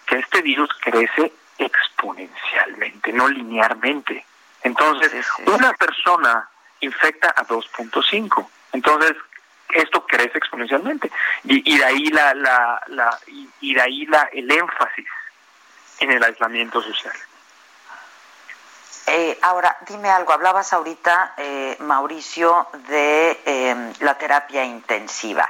que este virus crece exponencialmente, no linealmente. Entonces, una persona infecta a 2.5. Entonces, esto crece exponencialmente. Y, de ahí la, la, la y, de ahí la, el énfasis en el aislamiento social. Eh, ahora, dime algo, hablabas ahorita, eh, Mauricio, de em, la terapia intensiva.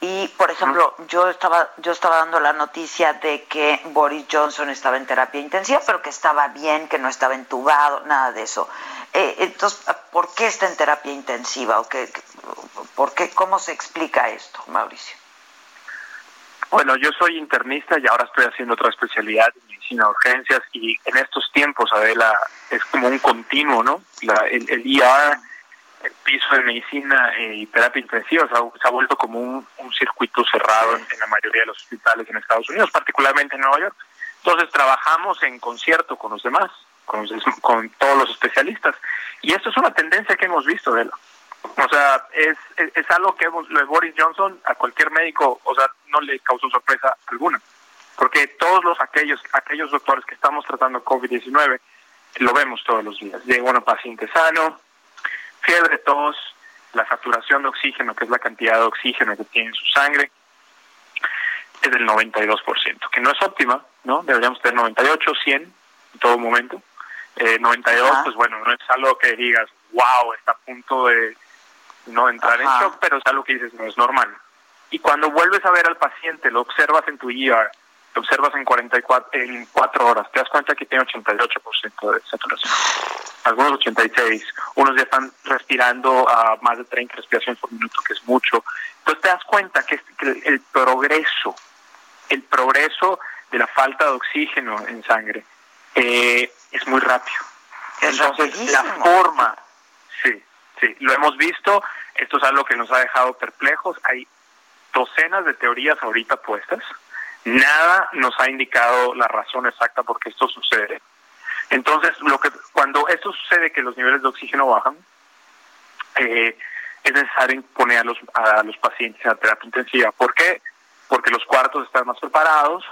Y, por ejemplo, yo estaba yo estaba dando la noticia de que Boris Johnson estaba en terapia intensiva, pero que estaba bien, que no estaba entubado, nada de eso. Eh, entonces, ¿por qué está en terapia intensiva? ¿O qué, por qué, ¿Cómo se explica esto, Mauricio? Bueno, yo soy internista y ahora estoy haciendo otra especialidad en medicina de urgencias y en estos tiempos, Adela, es como un continuo, ¿no? La, el, el el piso de medicina eh, y terapia intensiva se ha, vuelto como un, circuito cerrado en, la mayoría de los hospitales en Estados Unidos, particularmente en Nueva York. Entonces trabajamos en concierto con los demás, con, todos los especialistas. Y esto es una tendencia que hemos visto, de O sea, es, es, algo que lo de Boris Johnson a cualquier médico, o sea, no le causó sorpresa alguna. Porque todos los aquellos aquellos doctores que estamos tratando COVID-19 lo vemos todos los días. Llega un paciente sano, fiebre, tos, la saturación de oxígeno, que es la cantidad de oxígeno que tiene en su sangre, es del 92%, que no es óptima, ¿no? Deberíamos tener 98, 100 en todo momento. Eh, 92, pues bueno, no es algo que digas, wow, está a punto de no entrar en shock, pero es algo que dices, no es normal. Y cuando vuelves a ver al paciente, lo observas en tu ER, lo observas en 44, en 4 horas, te das cuenta que tiene 88% de saturación algunos 86, unos ya están respirando a más de 30 respiraciones por minuto, que es mucho. Entonces te das cuenta que, el, progreso, el progreso de la falta de oxígeno en sangre eh, es muy rápido. Entonces la forma, sí, sí, lo hemos visto, esto es algo que nos ha dejado perplejos, hay docenas de teorías ahorita puestas, nada nos ha indicado la razón exacta por qué esto sucede entonces, lo que cuando esto sucede, que los niveles de oxígeno bajan, eh, es necesario poner a los, a los pacientes en la terapia intensiva. ¿Por qué? Porque los cuartos están más preparados,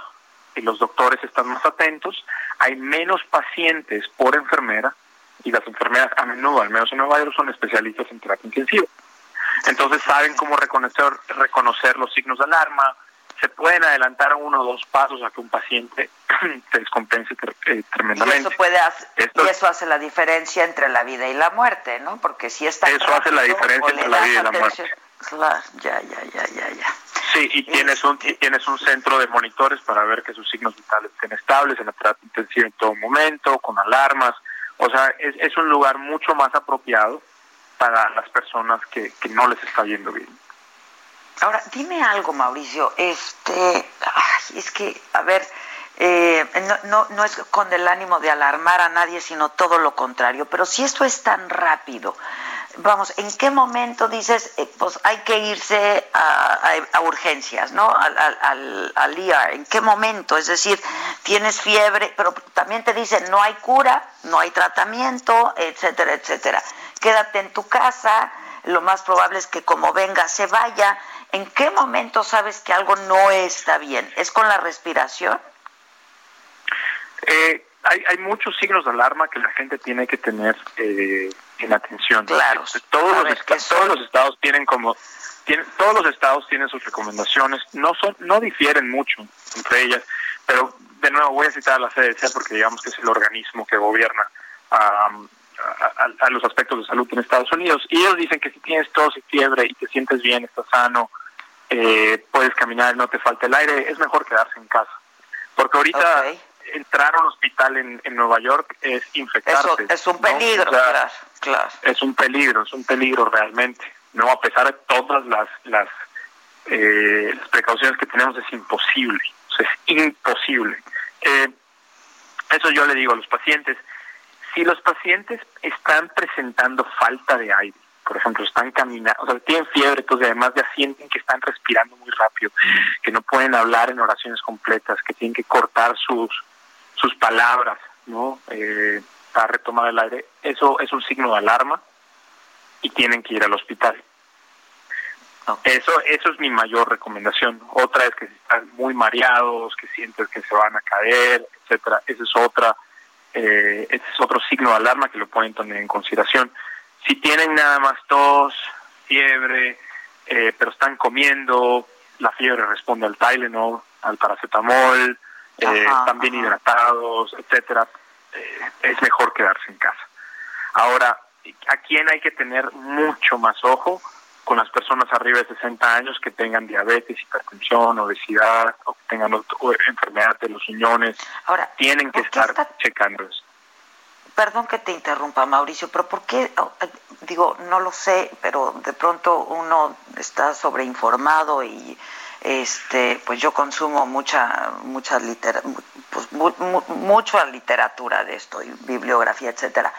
y los doctores están más atentos, hay menos pacientes por enfermera, y las enfermeras a menudo, al menos en Nueva York, son especialistas en terapia intensiva. Entonces saben cómo reconocer, reconocer los signos de alarma, se pueden adelantar uno o dos pasos a que un paciente se descompense eh, tremendamente. Y eso, puede y eso hace la diferencia entre la vida y la muerte, ¿no? Porque si está Eso hace la diferencia entre la vida y la muerte. ya, ya, ya, ya, ya. Sí, y tienes un tienes un centro de monitores para ver que sus signos vitales estén estables en la terapia intensiva en todo momento, con alarmas. O sea, es, es un lugar mucho más apropiado para las personas que, que no les está yendo bien. Ahora, dime algo, Mauricio. Este, es que, a ver, eh, no, no, es con el ánimo de alarmar a nadie, sino todo lo contrario. Pero si esto es tan rápido, vamos, ¿en qué momento dices, eh, pues hay que irse a, urgencias, ¿no? Al, al, al, IR. ¿En qué momento? Es decir, tienes fiebre, pero también te dicen, no hay cura, no hay tratamiento, etcétera, etcétera. Quédate en tu casa, lo más probable es que como venga se vaya. ¿En qué momento sabes que algo no está bien? ¿Es con la respiración? Eh, hay, hay muchos signos de alarma que la gente tiene que tener eh, en atención. Claro. Todos, los, todos los estados tienen como tienen, todos los estados tienen sus recomendaciones. No son no difieren mucho entre ellas, pero de nuevo voy a citar a la CDC porque digamos que es el organismo que gobierna a, a, los aspectos de salud en Estados Unidos. Y ellos dicen que si tienes tos y fiebre y te sientes bien, estás sano, eh, puedes caminar, no te falta el aire, es mejor quedarse en casa. Porque ahorita entrar a un hospital en, Nueva York es infectarse. Eso, es un peligro, claro, claro. Es un peligro, es un peligro realmente. No, a pesar de todas las, las, eh, las precauciones que tenemos, es imposible. es imposible. Eh, eso yo le digo a los pacientes. Si los pacientes están presentando falta de aire, por ejemplo, están caminando, o sea, tienen fiebre, entonces además ya sienten que están respirando muy rápido, que no pueden hablar en oraciones completas, que tienen que cortar sus, sus palabras, ¿no? Eh, para retomar el aire. Eso es un signo de alarma y tienen que ir al hospital. Eso, eso es mi mayor recomendación. Otra es que están muy mareados, que sienten que se van a caer, etcétera. Ese es otra, eh, ese es otro signo de alarma que lo pueden tener en consideración. Si tienen nada más tos, fiebre, eh, pero están comiendo, la fiebre responde al Tylenol, al paracetamol, eh, están bien hidratados, etcétera, eh, es mejor quedarse en casa. Ahora, ¿a quién hay que tener mucho más ojo? Con las personas arriba de 60 años que tengan diabetes, hipertensión, obesidad o que tengan enfermedad de los riñones. Ahora, tienen que estar checando eso perdón que te interrumpa, Mauricio, pero ¿por qué? Oh, eh, digo, no lo sé, pero de pronto uno está sobreinformado y este pues yo consumo mucha mucha pues, mucha literatura de esto bibliografía etcétera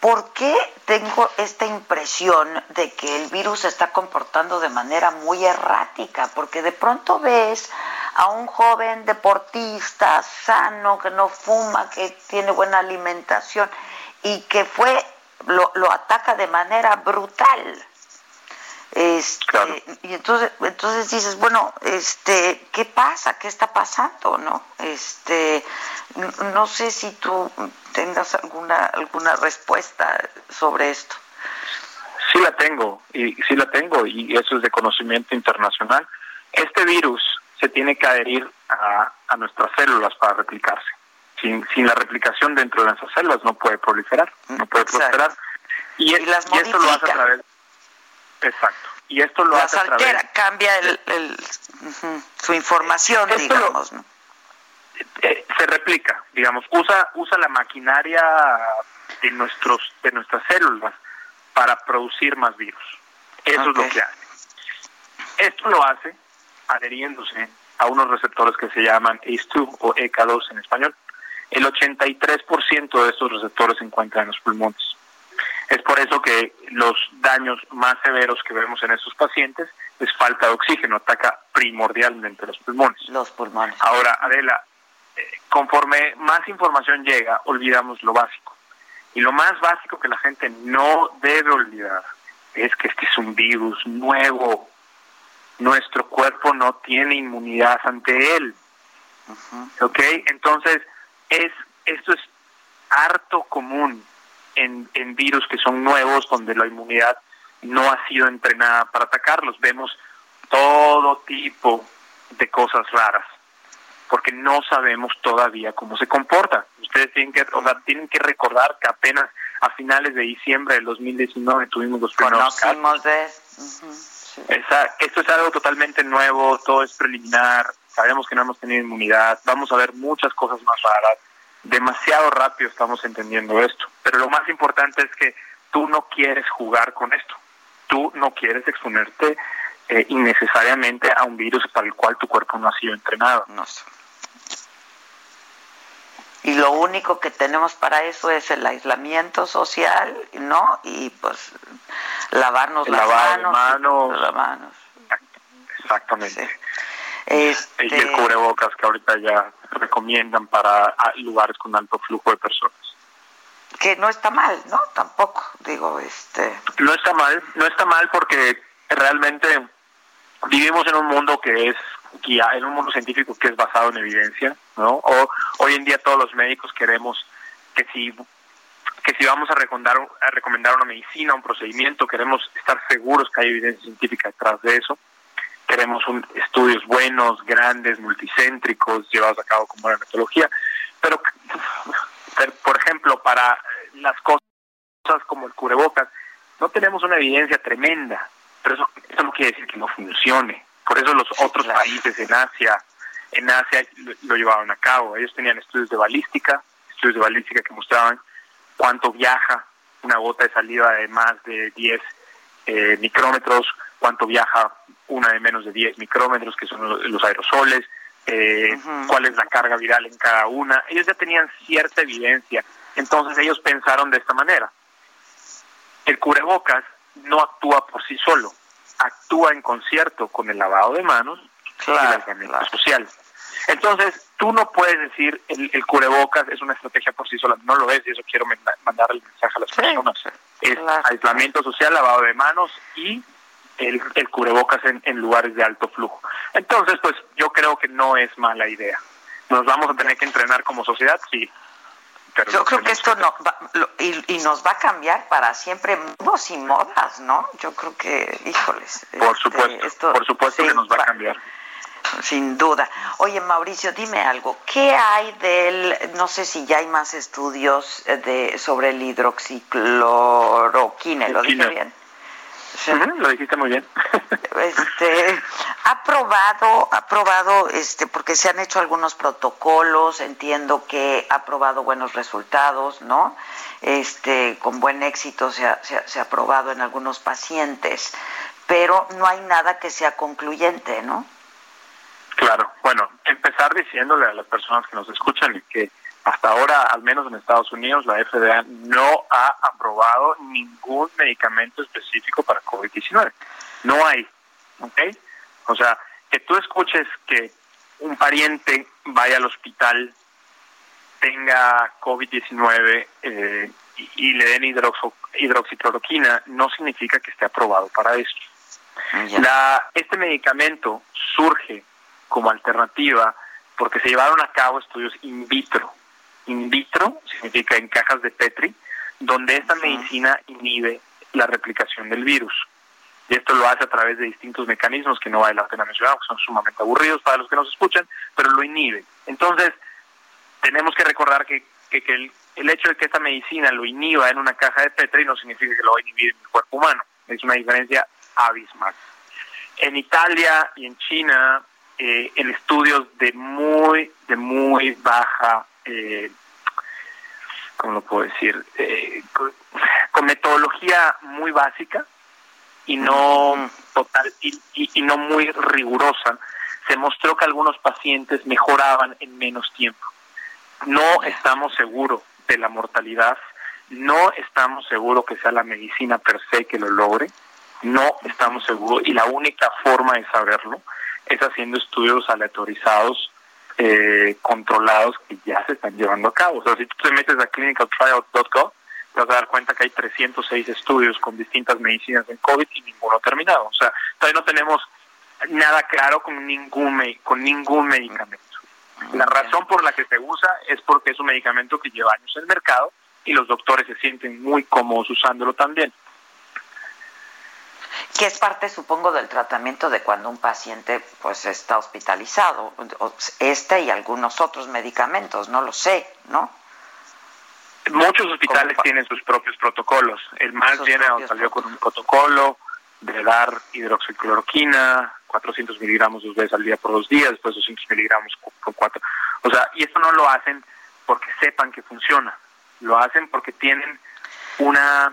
¿Por qué tengo esta impresión de que el virus se está comportando de manera muy errática? Porque de pronto ves a un joven deportista sano, que no fuma, que tiene buena alimentación y que fue lo, lo ataca de manera brutal. Este, y entonces entonces dices bueno este qué pasa qué está pasando no este no sé si tú tengas alguna alguna respuesta sobre esto. Sí la tengo y sí la tengo y eso es de conocimiento internacional. Este virus se tiene que adherir a, a nuestras células para replicarse. Sin, sin la replicación dentro de nuestras células no puede proliferar no puede prosperar. Y, y, las y esto lo hace a través Exacto. Y esto lo hace cambia el, su información, digamos, ¿no? Eh, se replica, digamos, usa usa la maquinaria de nuestros de nuestras células para producir más virus. Eso es lo que hace. Esto lo hace adheriéndose a unos receptores que se llaman ACE2 o EK2 en español. El 83% de estos receptores se encuentran en los pulmones. Es por eso que los daños más severos que vemos en estos pacientes es falta de oxígeno, ataca primordialmente los pulmones. Los pulmones. Ahora, Adela, eh, conforme más información llega, olvidamos lo básico. Y lo más básico que la gente no debe olvidar es que este es un virus nuevo. Nuestro cuerpo no tiene inmunidad ante él. ¿Ok? Entonces, es, esto es harto común en, en virus que son nuevos, donde la inmunidad no ha sido entrenada para atacarlos. Vemos todo tipo de cosas raras, porque no sabemos todavía cómo se comporta. Ustedes tienen que, o sea, tienen que recordar que apenas a finales de diciembre del 2019 tuvimos los primeros casos. De... esto es algo totalmente nuevo, todo es preliminar, sabemos que no hemos tenido inmunidad, vamos a ver muchas cosas más raras demasiado rápido estamos entendiendo esto. Pero lo más importante es que tú no quieres jugar con esto. Tú no quieres exponerte eh, innecesariamente a un virus para el cual tu cuerpo no ha sido entrenado. No Y lo único que tenemos para eso es el aislamiento social, ¿no? Y pues lavarnos las manos, las manos. Exactamente. Este... Y el cubrebocas que ahorita ya recomiendan para lugares con alto flujo de personas. Que no está mal, ¿no? Tampoco, digo, este... No está mal, no está mal porque realmente vivimos en un mundo que es guía, en un mundo científico que es basado en evidencia, ¿no? O hoy en día todos los médicos queremos que si que si vamos a recomendar, a recomendar una medicina, un procedimiento, queremos estar seguros que hay evidencia científica detrás de eso queremos un, estudios buenos, grandes, multicéntricos, llevados a cabo como la metodología, pero, por ejemplo, para las cosas como el cubrebocas, no tenemos una evidencia tremenda, pero eso, eso no quiere decir que no funcione. Por eso los otros países en Asia en Asia lo, llevaban a cabo. Ellos tenían estudios de balística, estudios de balística que mostraban cuánto viaja una gota de salida de más de 10 eh, micrómetros, cuánto viaja una de menos de 10 micrómetros, que son los, aerosoles, eh, cuál es la carga viral en cada una. Ellos ya tenían cierta evidencia. Entonces ellos pensaron de esta manera. El cubrebocas no actúa por sí solo, actúa en concierto con el lavado de manos y el aislamiento social. Entonces, tú no puedes decir el, el cubrebocas es una estrategia por sí sola, no lo es, y eso quiero mandar el mensaje a las personas. Es aislamiento social, lavado de manos y el, el cubrebocas en, en lugares de alto flujo. Entonces, pues yo creo que no es mala idea. ¿Nos vamos a tener que entrenar como sociedad? Sí, yo creo que esto no y, nos va a cambiar para siempre modos y modas, ¿no? Yo creo que, híjoles. Por este, supuesto, por supuesto que nos va a cambiar. Sin duda. Oye, Mauricio, dime algo. ¿Qué hay del, no sé si ya hay más estudios de sobre el hidroxicloroquina, ¿lo dije bien? Lo dijiste muy bien. este, ha probado, ha probado, este, porque se han hecho algunos protocolos, entiendo que ha probado buenos resultados, ¿no? Este, con buen éxito se ha, se, ha, probado en algunos pacientes, pero no hay nada que sea concluyente, ¿no? Claro, bueno, empezar diciéndole a las personas que nos escuchan que hasta ahora, al menos en Estados Unidos, la FDA no ha aprobado ningún medicamento específico para COVID-19. No hay, ¿ok? O sea, que tú escuches que un pariente vaya al hospital, tenga COVID-19 eh, y, le den hidroxicloroquina, no significa que esté aprobado para esto. La, este medicamento surge como alternativa porque se llevaron a cabo estudios in vitro in vitro, significa en cajas de Petri, donde esta medicina inhibe la replicación del virus. Y esto lo hace a través de distintos mecanismos que no vale la pena mencionar, porque son sumamente aburridos para los que nos escuchan, pero lo inhibe. Entonces, tenemos que recordar que, que, el, el, hecho de que esta medicina lo inhiba en una caja de Petri no significa que lo va a inhibir en el cuerpo humano. Es una diferencia abismal. En Italia y en China, eh, en estudios de muy, de muy baja eh, ¿cómo lo puedo decir? Eh, con, metodología muy básica y no total y, y, no muy rigurosa, se mostró que algunos pacientes mejoraban en menos tiempo. No estamos seguros de la mortalidad, no estamos seguros que sea la medicina per se que lo logre, no estamos seguros y la única forma de saberlo es haciendo estudios aleatorizados eh, controlados que ya se están llevando a cabo. O sea, si tú te metes a clinicaltrials.gov, te vas a dar cuenta que hay 306 estudios con distintas medicinas en COVID y ninguno terminado. O sea, todavía no tenemos nada claro con ningún, con ningún medicamento. La razón por la que se usa es porque es un medicamento que lleva años en el mercado y los doctores se sienten muy cómodos usándolo también que es parte, supongo, del tratamiento de cuando un paciente pues está hospitalizado, este y algunos otros medicamentos, no lo sé, ¿no? Muchos hospitales tienen sus propios protocolos. El más viene salió con un protocolo de dar hidroxicloroquina, 400 miligramos dos veces al día por dos días, después 200 miligramos por cuatro. O sea, y esto no lo hacen porque sepan que funciona, lo hacen porque tienen una,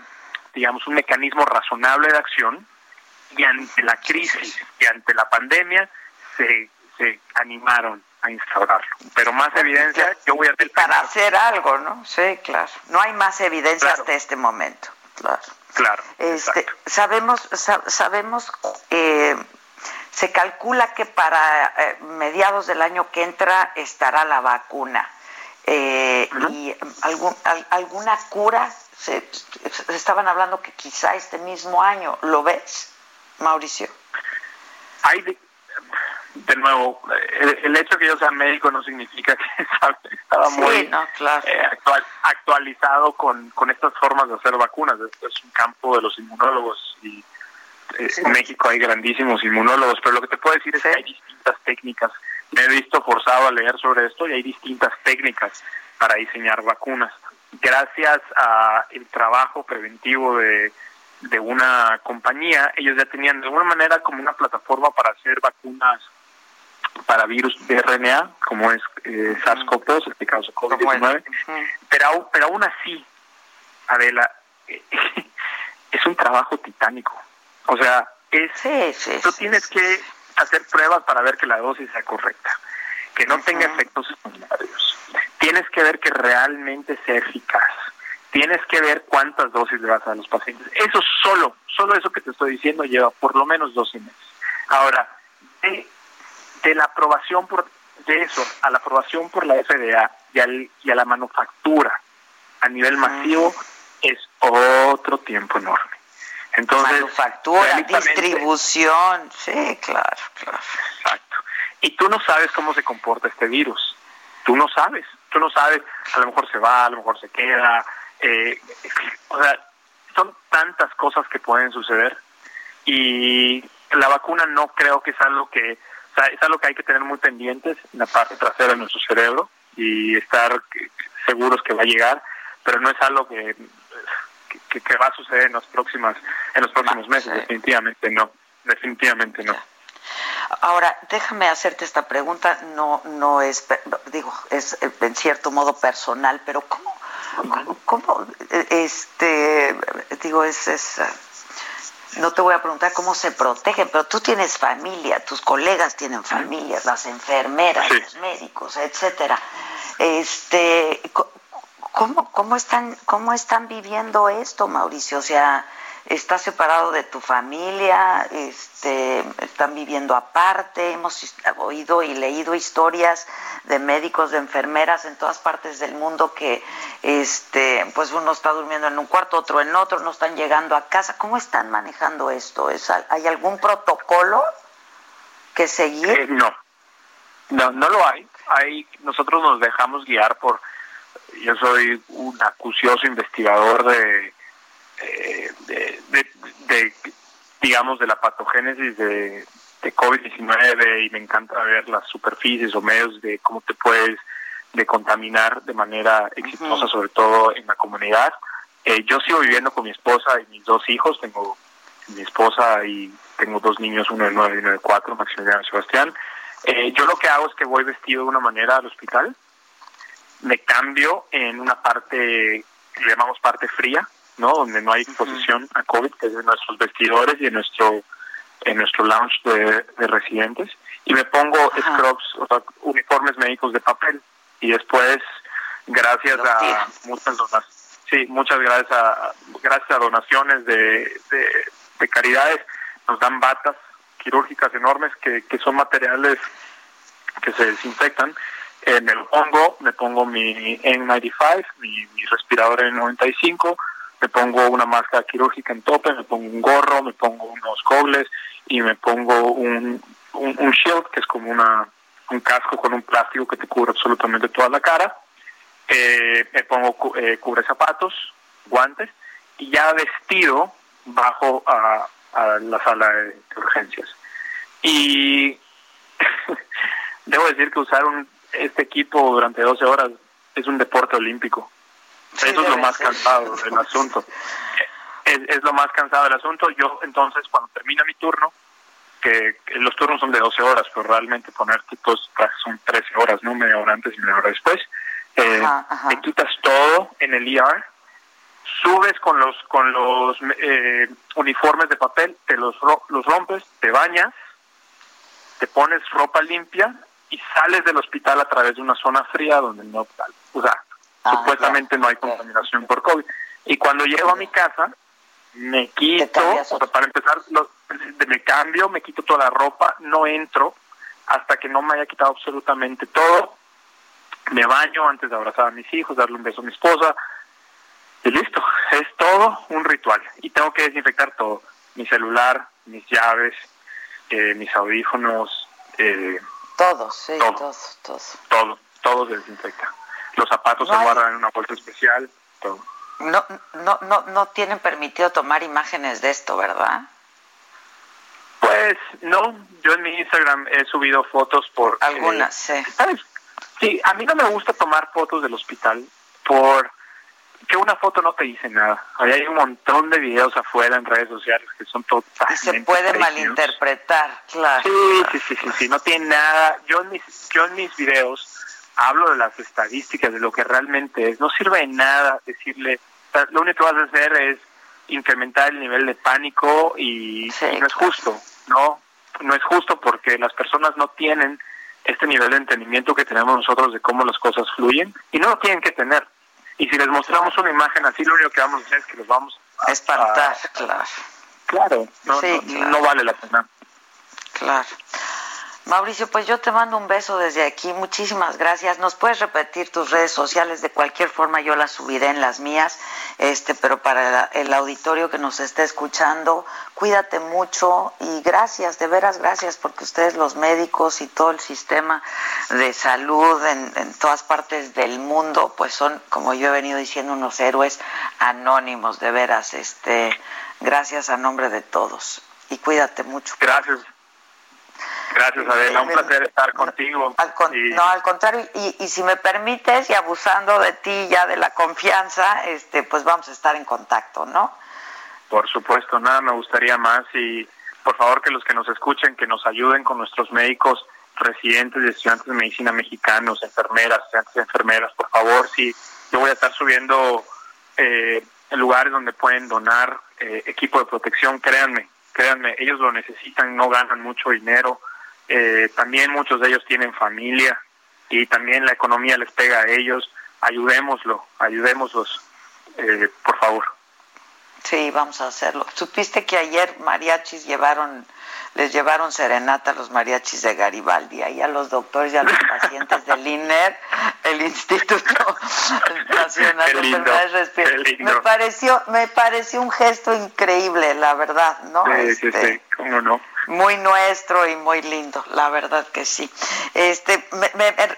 digamos, un mecanismo razonable de acción y ante la crisis y ante la pandemia se, se animaron a instaurarlo. Pero más evidencia, yo voy a tener... Para hacer algo, ¿no? Sí, claro. No hay más evidencia hasta este momento. Claro. Claro. Este, sabemos, sabemos, eh, se calcula que para eh, mediados del año que entra estará la vacuna. Eh, y algún, alguna cura, se, estaban hablando que quizá este mismo año, ¿lo ves? Mauricio? Hay de, nuevo, el, hecho que yo sea médico no significa que estaba muy eh, actualizado con, con estas formas de hacer vacunas. es un campo de los inmunólogos y eh, en México hay grandísimos inmunólogos, pero lo que te puedo decir es que hay distintas técnicas. Me he visto forzado a leer sobre esto y hay distintas técnicas para diseñar vacunas. Gracias a el trabajo preventivo de de una compañía, ellos ya tenían de alguna manera como una plataforma para hacer vacunas para virus de RNA, como es eh, SARS-CoV-2, este causa COVID-19, pero, pero aún así, Adela, es un trabajo titánico. O sea, es, tú tienes que hacer pruebas para ver que la dosis sea correcta, que no tenga efectos secundarios. Tienes que ver que realmente sea eficaz. Tienes que ver cuántas dosis le vas a los pacientes. Eso solo, solo eso que te estoy diciendo lleva por lo menos 12 meses. Ahora, de, la aprobación por de eso a la aprobación por la FDA y, y a la manufactura a nivel masivo es otro tiempo enorme. Entonces, manufactura, distribución, sí, claro, claro. Exacto. Y tú no sabes cómo se comporta este virus. Tú no sabes. Tú no sabes, a lo mejor se va, a lo mejor se queda. Eh, o sea, son tantas cosas que pueden suceder. Y la vacuna no creo que es algo que, o sea, es algo que hay que tener muy pendientes en la parte trasera de nuestro cerebro y estar seguros que va a llegar, pero no es algo que que, va a suceder en los próximos en los próximos meses definitivamente no definitivamente no Ahora, déjame hacerte esta pregunta, no no es digo, es en cierto modo personal, pero cómo cómo, este digo es, es no te voy a preguntar cómo se protegen, pero tú tienes familia, tus colegas tienen familias, las enfermeras, los médicos, etcétera. Este, ¿Cómo, cómo, están, ¿Cómo están viviendo esto, Mauricio? O sea, ¿estás separado de tu familia? Este, ¿Están viviendo aparte? Hemos oído y leído historias de médicos, de enfermeras en todas partes del mundo que este, pues uno está durmiendo en un cuarto, otro en otro, no están llegando a casa. ¿Cómo están manejando esto? ¿Hay algún protocolo que seguir? Eh, no. no, no lo hay. hay. Nosotros nos dejamos guiar por yo soy un acucioso investigador eh, de, de, digamos, de la patogénesis de, de COVID-19 y me encanta ver las superficies o medios de cómo te puedes de contaminar de manera exitosa, sobre todo en la comunidad. Eh, yo sigo viviendo con mi esposa y mis dos hijos. Tengo mi esposa y tengo dos niños, uno de nueve y uno de cuatro, Maximiliano y Sebastián. Eh, yo lo que hago es que voy vestido de una manera al hospital me cambio en una parte, llamamos parte fría, ¿no? Donde no hay exposición a COVID, que es en nuestros vestidores y en nuestro en nuestro lounge de, residentes. Y me pongo scrubs, o sea, uniformes médicos de papel. Y después gracias a muchas donaciones, sí, muchas gracias a gracias a donaciones de, de, caridades nos dan batas quirúrgicas enormes que, que son materiales que se desinfectan. Eh, me lo pongo, me pongo mi N95, mi, respirador N95, me pongo una máscara quirúrgica en tope, me pongo un gorro, me pongo unos gobles y me pongo un, un, shield, que es como una, un casco con un plástico que te cubre absolutamente toda la cara. Eh, me pongo eh, cubre zapatos, guantes y ya vestido bajo a, a la sala de urgencias. Y debo decir que usar un este equipo durante 12 horas es un deporte olímpico. Eso es lo más cansado del asunto. Es, lo más cansado del asunto. Yo entonces cuando termina mi turno, que, los turnos son de 12 horas, pero realmente poner tipos son 13 horas, ¿no? Media hora antes y media hora después. Eh, Te quitas todo en el ER, subes con los con los eh, uniformes de papel, te los, los rompes, te bañas, te pones ropa limpia y sales del hospital a través de una zona fría donde no, o sea, ah, supuestamente no hay contaminación por COVID. Y cuando llego a mi casa, me quito, para empezar, me cambio, me quito toda la ropa, no entro hasta que no me haya quitado absolutamente todo. Me baño antes de abrazar a mis hijos, darle un beso a mi esposa. Y listo, es todo un ritual. Y tengo que desinfectar todo. Mi celular, mis llaves, eh, mis audífonos, eh, todos, sí, todo, todos, Todo, todo se desinfecta. Los zapatos se guardan en una bolsa especial, todo. No, no, no, no tienen permitido tomar imágenes de esto, ¿verdad? Pues no, yo en mi Instagram he subido fotos por... Algunas, sí. ¿sabes? Sí, a mí no me gusta tomar fotos del hospital por... porque una foto no te dice nada. hay un montón de videos afuera en redes sociales que son totalmente. se puede malinterpretar, claro. Sí, sí, sí, sí, sí, no tiene nada. Yo en mis, yo en mis videos hablo de las estadísticas, de lo que realmente es. No sirve de nada decirle, lo único que vas a hacer es incrementar el nivel de pánico y, no es justo, ¿no? No es justo porque las personas no tienen este nivel de entendimiento que tenemos nosotros de cómo las cosas fluyen y no lo tienen que tener. Y si les mostramos una imagen así, lo único que vamos a hacer es que los vamos a espantar, claro. Claro, no, no vale la pena. Claro. Mauricio, pues yo te mando un beso desde aquí. Muchísimas gracias. ¿Nos puedes repetir tus redes sociales? De cualquier forma yo las subiré en las mías, este, pero para el auditorio que nos esté escuchando, cuídate mucho y gracias, de veras gracias, porque ustedes los médicos y todo el sistema de salud en, en todas partes del mundo, pues son, como yo he venido diciendo, unos héroes anónimos, de veras. Este, gracias a nombre de todos y cuídate mucho. Gracias. Gracias, Adela. Un placer estar contigo. No, al contrario, y, si me permites, y abusando de ti ya de la confianza, este, pues vamos a estar en contacto, ¿no? Por supuesto, nada me gustaría más y por favor que los que nos escuchen, que nos ayuden con nuestros médicos residentes y estudiantes de medicina mexicanos, enfermeras, estudiantes enfermeras, por favor, sí, yo voy a estar subiendo eh, lugares donde pueden donar eh, equipo de protección, créanme, créanme, ellos lo necesitan, no ganan mucho dinero, eh, también muchos de ellos tienen familia y también la economía les pega a ellos. Ayudémoslo, ayudémoslos, eh, por favor. Sí, vamos a hacerlo. ¿Supiste que ayer mariachis llevaron, les llevaron serenata a los mariachis de Garibaldi, ahí a los doctores y a los pacientes del INER, el Instituto Nacional de Enfermedades Respiratorias? Me pareció, me pareció un gesto increíble, la verdad, ¿no? Sí, sí, sí, este, cómo no muy nuestro y muy lindo, la verdad que sí. Este,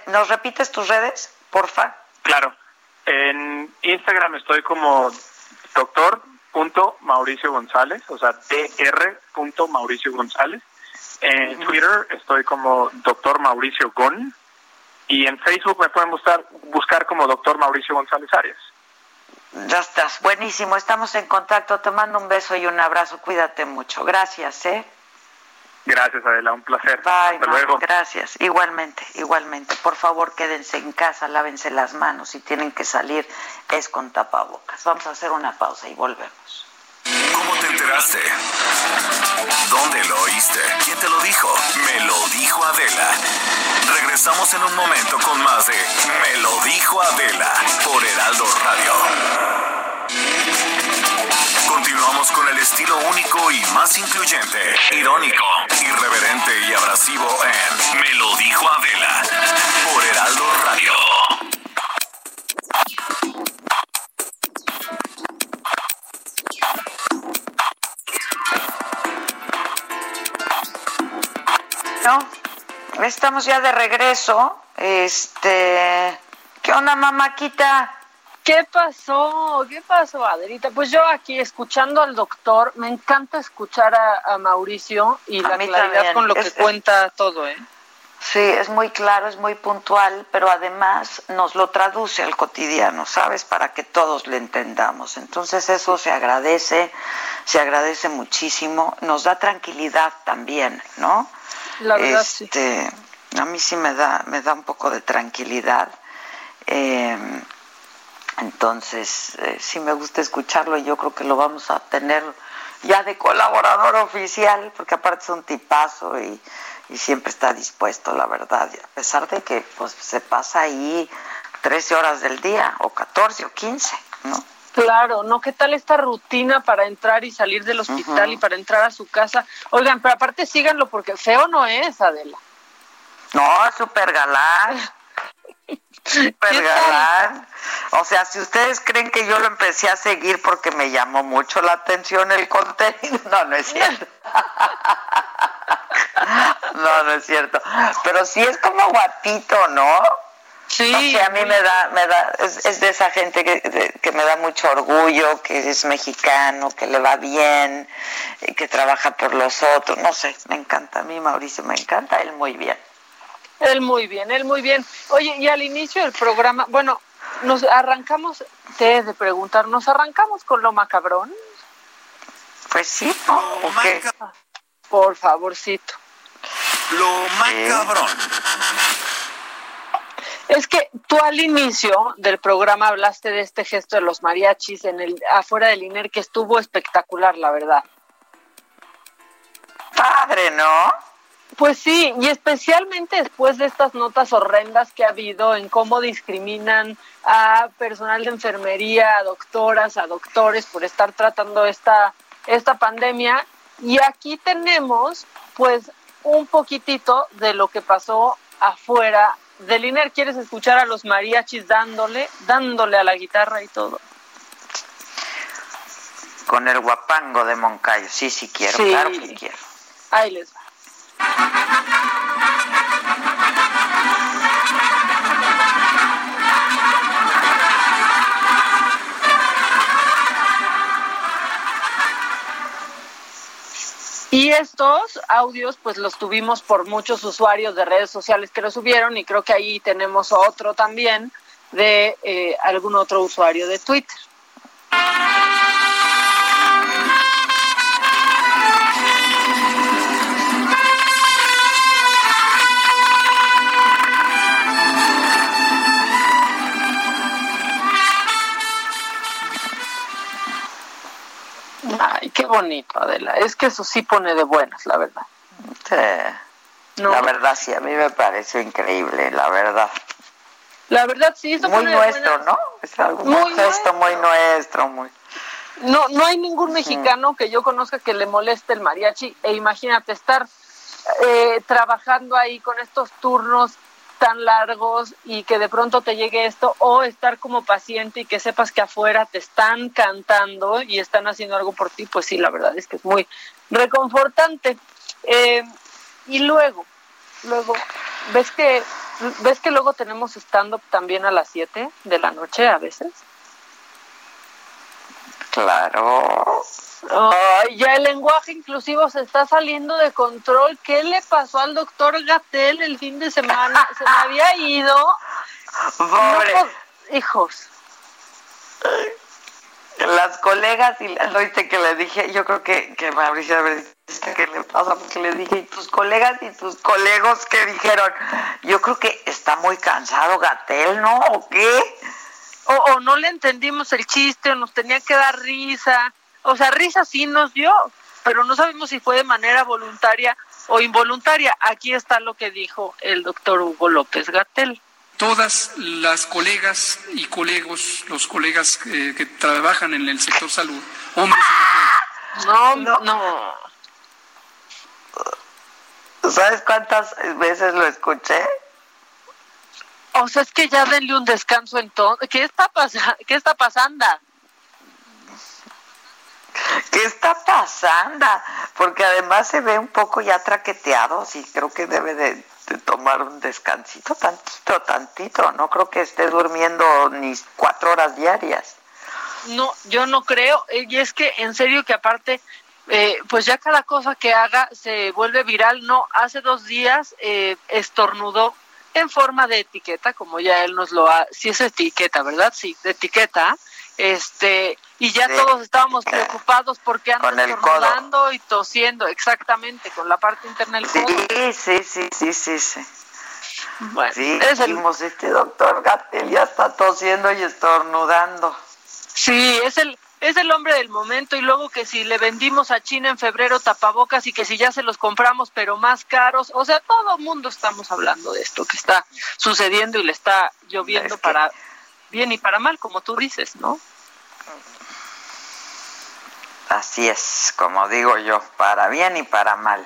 ¿Nos repites tus redes, porfa? Claro. En Instagram estoy como doctor Mauricio González, o sea, dr. Mauricio González. En Twitter estoy como doctor Mauricio Gon. Y en Facebook me pueden buscar, buscar como doctor Mauricio González Arias. Ya estás, buenísimo, estamos en contacto, te mando un beso y un abrazo, cuídate mucho, gracias, ¿eh? Gracias, Adela, un placer. Bye, Hasta luego. Gracias, igualmente, igualmente. Por favor, quédense en casa, lávense las manos. Si tienen que salir, es con tapabocas. Vamos a hacer una pausa y volvemos. ¿Cómo te enteraste? ¿Dónde lo oíste? ¿Quién te lo dijo? Me lo dijo Adela. Regresamos en un momento con más de Me lo dijo Adela por Heraldo Radio. Continuamos con el estilo único y más incluyente, irónico, irreverente y abrasivo en Me lo dijo Adela por Heraldo Radio. No, estamos ya de regreso. Este, ¿qué onda, mamáquita? ¿Qué pasó? ¿Qué pasó, Adelita? Pues yo aquí escuchando al doctor, me encanta escuchar a, Mauricio y la claridad con lo que cuenta todo, ¿eh? Sí, es muy claro, es muy puntual, pero además nos lo traduce al cotidiano, ¿sabes? Para que todos le entendamos. Entonces eso se agradece, se agradece muchísimo, nos da tranquilidad también, ¿no? La verdad, este, A mí sí me da, me da un poco de tranquilidad. Eh, entonces, eh, sí me gusta escucharlo y yo creo que lo vamos a tener ya de colaborador oficial, porque aparte es un tipazo y, siempre está dispuesto, la verdad, a pesar de que pues se pasa ahí 13 horas del día, o 14 o 15, ¿no? Claro, ¿no? ¿Qué tal esta rutina para entrar y salir del hospital y para entrar a su casa? Oigan, pero aparte síganlo porque feo no es, Adela. No, súper galán. O sea, si ustedes creen que yo lo empecé a seguir porque me llamó mucho la atención el contenido, no, no es cierto. No, no es cierto. Pero sí es como guapito, ¿no? Sí. a mí me da, me da, es, de esa gente que, que, me da mucho orgullo, que es mexicano, que le va bien, que trabaja por los otros, no sé, me encanta a mí Mauricio, me encanta él muy bien. Él muy bien, él muy bien. Oye, y al inicio del programa, bueno, nos arrancamos, te de preguntar, ¿nos arrancamos con lo macabrón? Pues sí, Por favorcito. Lo macabrón. Es que tú al inicio del programa hablaste de este gesto de los mariachis en el afuera del INER que estuvo espectacular, la verdad. Padre, ¿no? Pues sí, y especialmente después de estas notas horrendas que ha habido en cómo discriminan a personal de enfermería, a doctoras, a doctores por estar tratando esta, esta pandemia. Y aquí tenemos pues un poquitito de lo que pasó afuera Deliner, ¿quieres escuchar a los mariachis dándole, dándole a la guitarra y todo? Con el guapango de Moncayo, sí, sí quiero, claro que quiero. Ahí les va. Y estos audios, pues los tuvimos por muchos usuarios de redes sociales que los subieron y creo que ahí tenemos otro también de eh, algún otro usuario de Twitter. Qué bonito, Adela. Es que eso sí pone de buenas, la verdad. Sí. La verdad sí, a mí me parece increíble, la verdad. La verdad sí, eso muy nuestro, ¿no? Es algo muy gesto muy nuestro, muy. No, no hay ningún mexicano que yo conozca que le moleste el mariachi. E imagínate estar eh, trabajando ahí con estos turnos tan largos y que de pronto te llegue esto o estar como paciente y que sepas que afuera te están cantando y están haciendo algo por ti, pues sí, la verdad es que es muy reconfortante. Eh, y luego, luego, ¿ves que, ¿ves que luego tenemos stand-up también a las 7 de la noche a veces? Claro. Ay, ya el lenguaje inclusivo se está saliendo de control. ¿Qué le pasó al doctor Gatel el fin de semana? Se me había ido. Pobre. hijos. Las colegas y oíste que le dije, yo creo que, que Mauricio ¿qué le pasa? Porque le dije, y tus colegas y tus colegos que dijeron, yo creo que está muy cansado Gatel, ¿no? ¿O qué? O, o no le entendimos el chiste, o nos tenía que dar risa o sea, risa sí nos dio, pero no sabemos si fue de manera voluntaria o involuntaria. Aquí está lo que dijo el doctor Hugo López Gatel. Todas las colegas y colegos, los colegas que, trabajan en el sector salud, hombres y mujeres. No, no, no. ¿Sabes cuántas veces lo escuché? O sea, es que ya denle un descanso entonces. ¿Qué está, ¿Qué está pasando? ¿Qué está pasando? Porque además se ve un poco ya traqueteado, sí, creo que debe de, tomar un descansito, tantito, tantito. No creo que esté durmiendo ni cuatro horas diarias. No, yo no creo. Y es que en serio que aparte, eh, pues ya cada cosa que haga se vuelve viral. No, hace dos días eh, estornudó en forma de etiqueta, como ya él nos lo ha, si es etiqueta, ¿verdad? Sí, de etiqueta este y ya todos estábamos preocupados porque anda estornudando y tosiendo, exactamente, con la parte interna del codo. Sí, sí, sí, sí, sí, Bueno, sí, dijimos, este doctor Gatel ya está tosiendo y estornudando. Sí, es el es el hombre del momento y luego que si le vendimos a China en febrero tapabocas y que si ya se los compramos pero más caros, o sea, todo el mundo estamos hablando de esto que está sucediendo y le está lloviendo para bien y para mal, como tú dices, ¿no? Así es, como digo yo, para bien y para mal.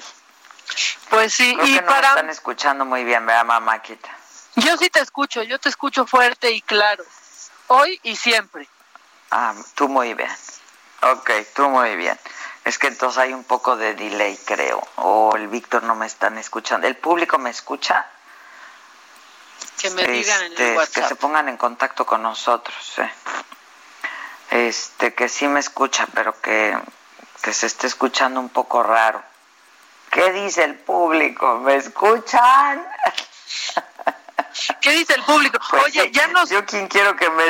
Pues sí, y no para... Me están escuchando muy bien, vea mamáquita. Yo sí te escucho, yo te escucho fuerte y claro, hoy y siempre. Ah, tú muy bien. Ok, tú muy bien. Es que entonces hay un poco de delay, creo. O el Víctor no me están escuchando. ¿El público me escucha? Que me digan en el este, WhatsApp. Que se pongan en contacto con nosotros. ¿eh? este que sí me escucha, pero que, que se esté escuchando un poco raro. ¿Qué dice el público? ¿Me escuchan? ¿Qué dice el público? Pues Oye, ya nos... Yo quien quiero que me...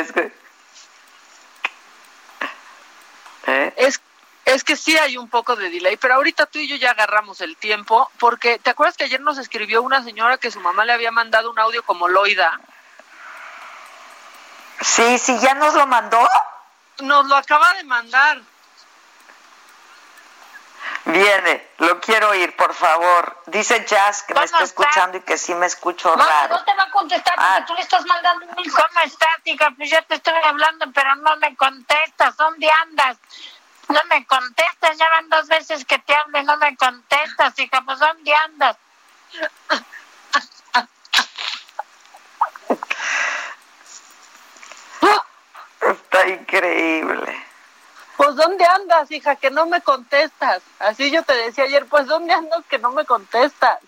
¿Eh? Es, es que sí hay un poco de delay, pero ahorita tú y yo ya agarramos el tiempo, porque ¿te acuerdas que ayer nos escribió una señora que su mamá le había mandado un audio como Loida? Sí, sí, ya nos lo mandó. Nos lo acaba de mandar. Viene, lo quiero oír, por favor. Dice Jazz que me está escuchando y que sí me escucho raro. no te va a contestar porque Ah. tú le estás mandando un ¿Cómo estás, hija? Pues ya te estoy hablando, pero no me contestas. ¿Dónde andas? No me contestas. Ya van dos veces que te hablo y no me contestas, hija. Pues ¿dónde andas? Está increíble. Pues ¿dónde andas, hija? Que no me contestas. Así yo te decía ayer, pues ¿dónde andas que no me contestas?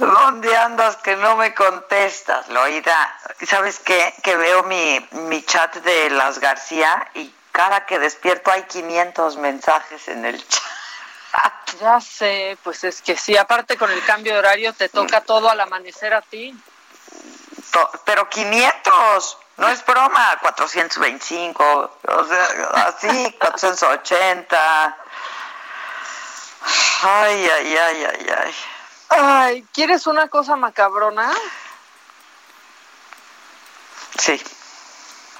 ¿Dónde andas que no me contestas, Loida? ¿Sabes qué? Que veo mi, mi chat de las García y cada que despierto hay 500 mensajes en el chat. Ya sé, pues es que sí, aparte con el cambio de horario te toca todo al amanecer a ti. Pero 500, no es broma, 425, o sea, así, 480. Ay, ay, ay, ay, ay. Ay, ¿quieres una cosa macabrona? Sí.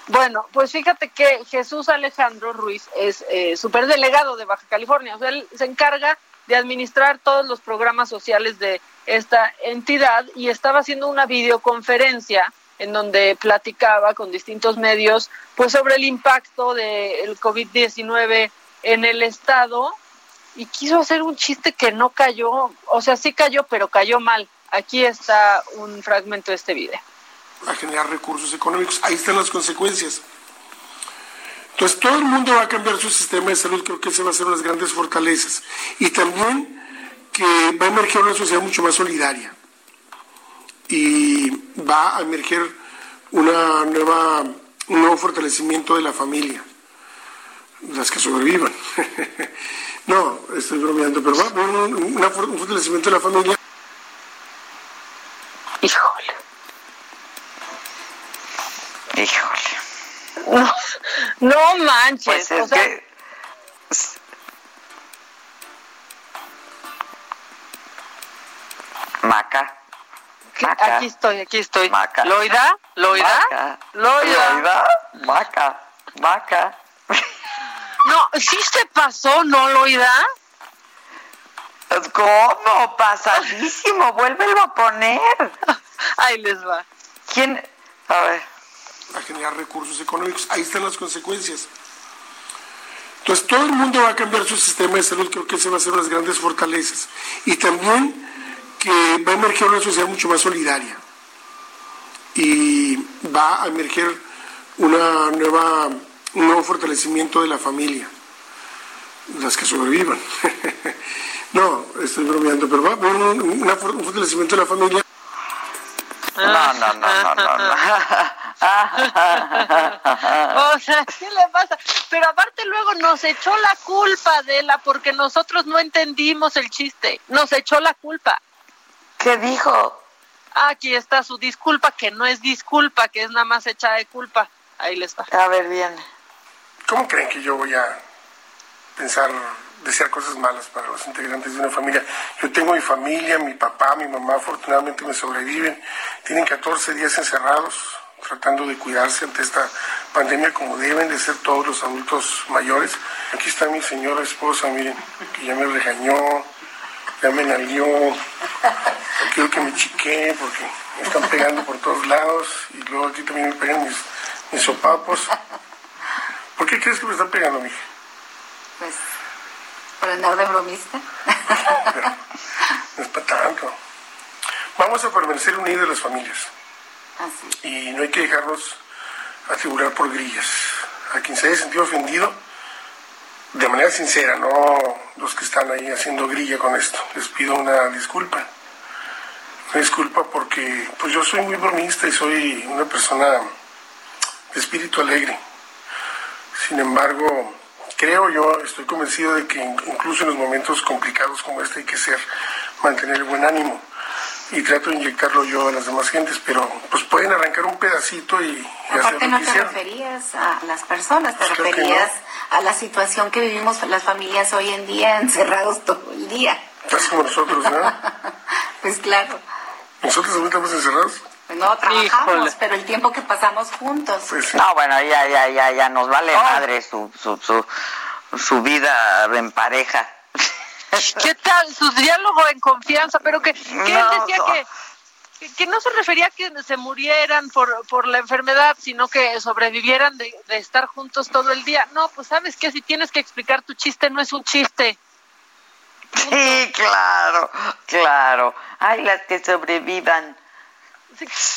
Bueno, pues fíjate que Jesús Alejandro Ruiz es eh, superdelegado de Baja California. O sea, él se encarga de administrar todos los programas sociales de esta entidad y estaba haciendo una videoconferencia en donde platicaba con distintos medios pues sobre el impacto del COVID-19 en el estado y quiso hacer un chiste que no cayó, o sea, sí cayó, pero cayó mal. Aquí está un fragmento de este video. a generar recursos económicos. Ahí están las consecuencias. Entonces, todo el mundo va a cambiar su sistema de salud, creo que ese va a ser una de las grandes fortalezas. Y también que va a emerger una sociedad mucho más solidaria. Y va a emerger una nueva, un nuevo fortalecimiento de la familia, las que sobrevivan. no, estoy bromeando, pero va a haber un, una for- un fortalecimiento de la familia. Híjole. Híjole. No, no manches. Pues es o sea, que Maca. Maca. aquí estoy, aquí estoy. Maca. ¿Loida? ¿Loida? Maca. ¿Loida? Loida. Maca. Maca. No, sí se pasó, ¿no, Loida? ¿Cómo? Pasadísimo. Vuélvelo a poner. Ahí les va. ¿Quién? A ver. a generar recursos económicos. Ahí están las consecuencias. Entonces, todo el mundo va a cambiar su sistema de salud, creo que ese va a ser una de las grandes fortalezas. Y también que va a emerger una sociedad mucho más solidaria. Y va a emerger una nueva, un nuevo fortalecimiento de la familia, las que sobrevivan. no, estoy bromeando, pero va a haber un, una for- un fortalecimiento de la familia. No, no, no, no, no. no. o sea, ¿qué le pasa? Pero aparte luego nos echó la culpa de la porque nosotros no entendimos el chiste. Nos echó la culpa. ¿Qué dijo? Aquí está su disculpa, que no es disculpa, que es nada más hecha de culpa. Ahí les va. A ver, bien. ¿Cómo creen que yo voy a pensar, desear cosas malas para los integrantes de una familia? Yo tengo mi familia, mi papá, mi mamá, afortunadamente me sobreviven. Tienen 14 días encerrados, tratando de cuidarse ante esta pandemia como deben de ser todos los adultos mayores. Aquí está mi señora esposa, miren, que ya me regañó, ya me nalguió, quiero que me chiquee porque me están pegando por todos lados y luego aquí también me pegan mis sopapos. ¿Por qué crees que me están pegando, mija? Pues, por andar de bromista. No es para tanto. Vamos a permanecer unidas las familias Así. y no hay que dejarnos atribular por grillas. A quien se haya sentido ofendido, de manera sincera, no los que están ahí haciendo grilla con esto. Les pido una disculpa. Una disculpa porque pues yo soy muy bromista y soy una persona de espíritu alegre. Sin embargo, creo yo, estoy convencido de que in- incluso en los momentos complicados como este hay que ser, mantener el buen ánimo. y trato de inyectarlo yo a las demás gentes, pero pues pueden arrancar un pedacito y, y Aparte hacer no te referías a las personas, te Pues referías a la situación que vivimos las familias hoy en día, encerrados todo el día. Casi como nosotros, ¿no? Pues claro, Nosotros ahorita estamos encerrados. Pues no trabajamos, Híjole. pero el tiempo que pasamos juntos. Pues No, bueno, ya, ya, ya, ya nos vale madre su, su, su, su vida en pareja. ¿Qué tal? Su diálogo en confianza, pero que, que él No, decía no. que, que- que no se refería a que se murieran por, por la enfermedad, sino que sobrevivieran de, de estar juntos todo el día. No, pues sabes que si tienes que explicar tu chiste, no es un chiste. Sí, claro, claro. Ay, las que sobrevivan.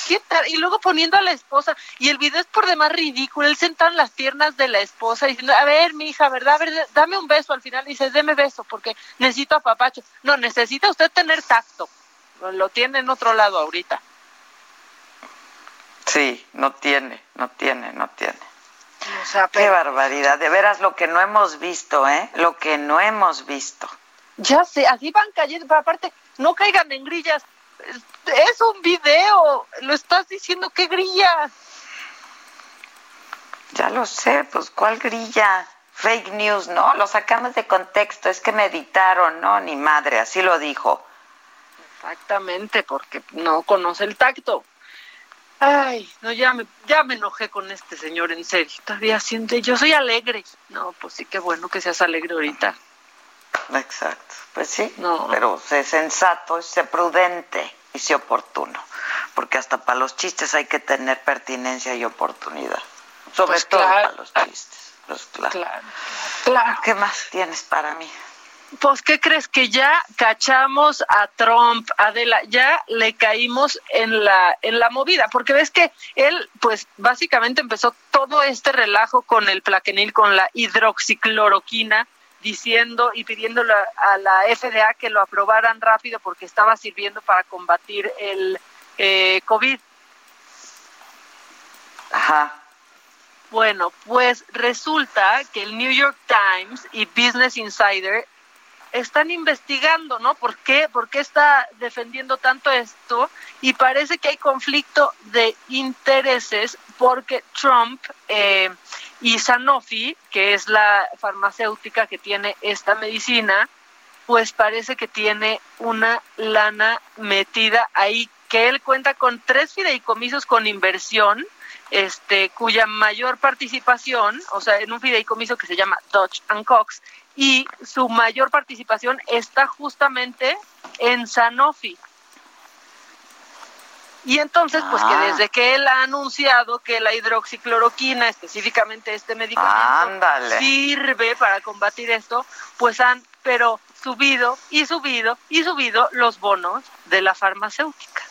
¿Qué tal? Y luego poniendo a la esposa, y el video es por demás ridículo, él sentado en las piernas de la esposa diciendo, a ver, mi hija, ¿verdad? A ver, dame un beso al final, dice, deme beso, porque necesito a papacho. No, necesita usted tener tacto. Lo tiene en otro lado ahorita. Sí, no tiene, no tiene, no tiene. O sea, Qué barbaridad. De veras lo que no hemos visto, ¿eh? Lo que no hemos visto. Ya sé, así van cayendo, pero aparte, no caigan en grillas. Es, un video, lo estás diciendo, ¿qué grilla? Ya lo sé, pues ¿cuál grilla? Fake news, ¿no? Lo sacamos de contexto, es que me editaron, no, ni madre, así lo dijo. Exactamente, porque no conoce el tacto. Ay, no, ya me, ya me enojé con este señor, en serio. Todavía siente, yo soy alegre. No, pues sí, qué bueno que seas alegre ahorita. Exacto, pues sí, No. pero sé sensato, sé prudente y sé oportuno, porque hasta para los chistes hay que tener pertinencia y oportunidad, sobre Pues todo claro. para los chistes. Pues claro. Claro, claro. ¿Qué más tienes para mí? Pues, ¿qué crees? Que ya cachamos a Trump, Adela, ya le caímos en la, en la movida, porque ves que él, pues, básicamente empezó todo este relajo con el plaquenil, con la hidroxicloroquina, diciendo y pidiéndole a la FDA que lo aprobaran rápido porque estaba sirviendo para combatir el eh, COVID. Ajá. Bueno, pues resulta que el New York Times y Business Insider están investigando, ¿no? ¿Por qué? ¿Por qué está defendiendo tanto esto? Y parece que hay conflicto de intereses porque Trump eh, y Sanofi, que es la farmacéutica que tiene esta medicina, pues parece que tiene una lana metida ahí, que él cuenta con tres fideicomisos con inversión, este, cuya mayor participación, o sea, en un fideicomiso que se llama Dodge and Cox, y su mayor participación está justamente en Sanofi. Y entonces, pues que Ah. desde que él ha anunciado que la hidroxicloroquina, específicamente este medicamento, sirve para combatir esto, pues han, pero subido y subido y subido los bonos de la farmacéutica.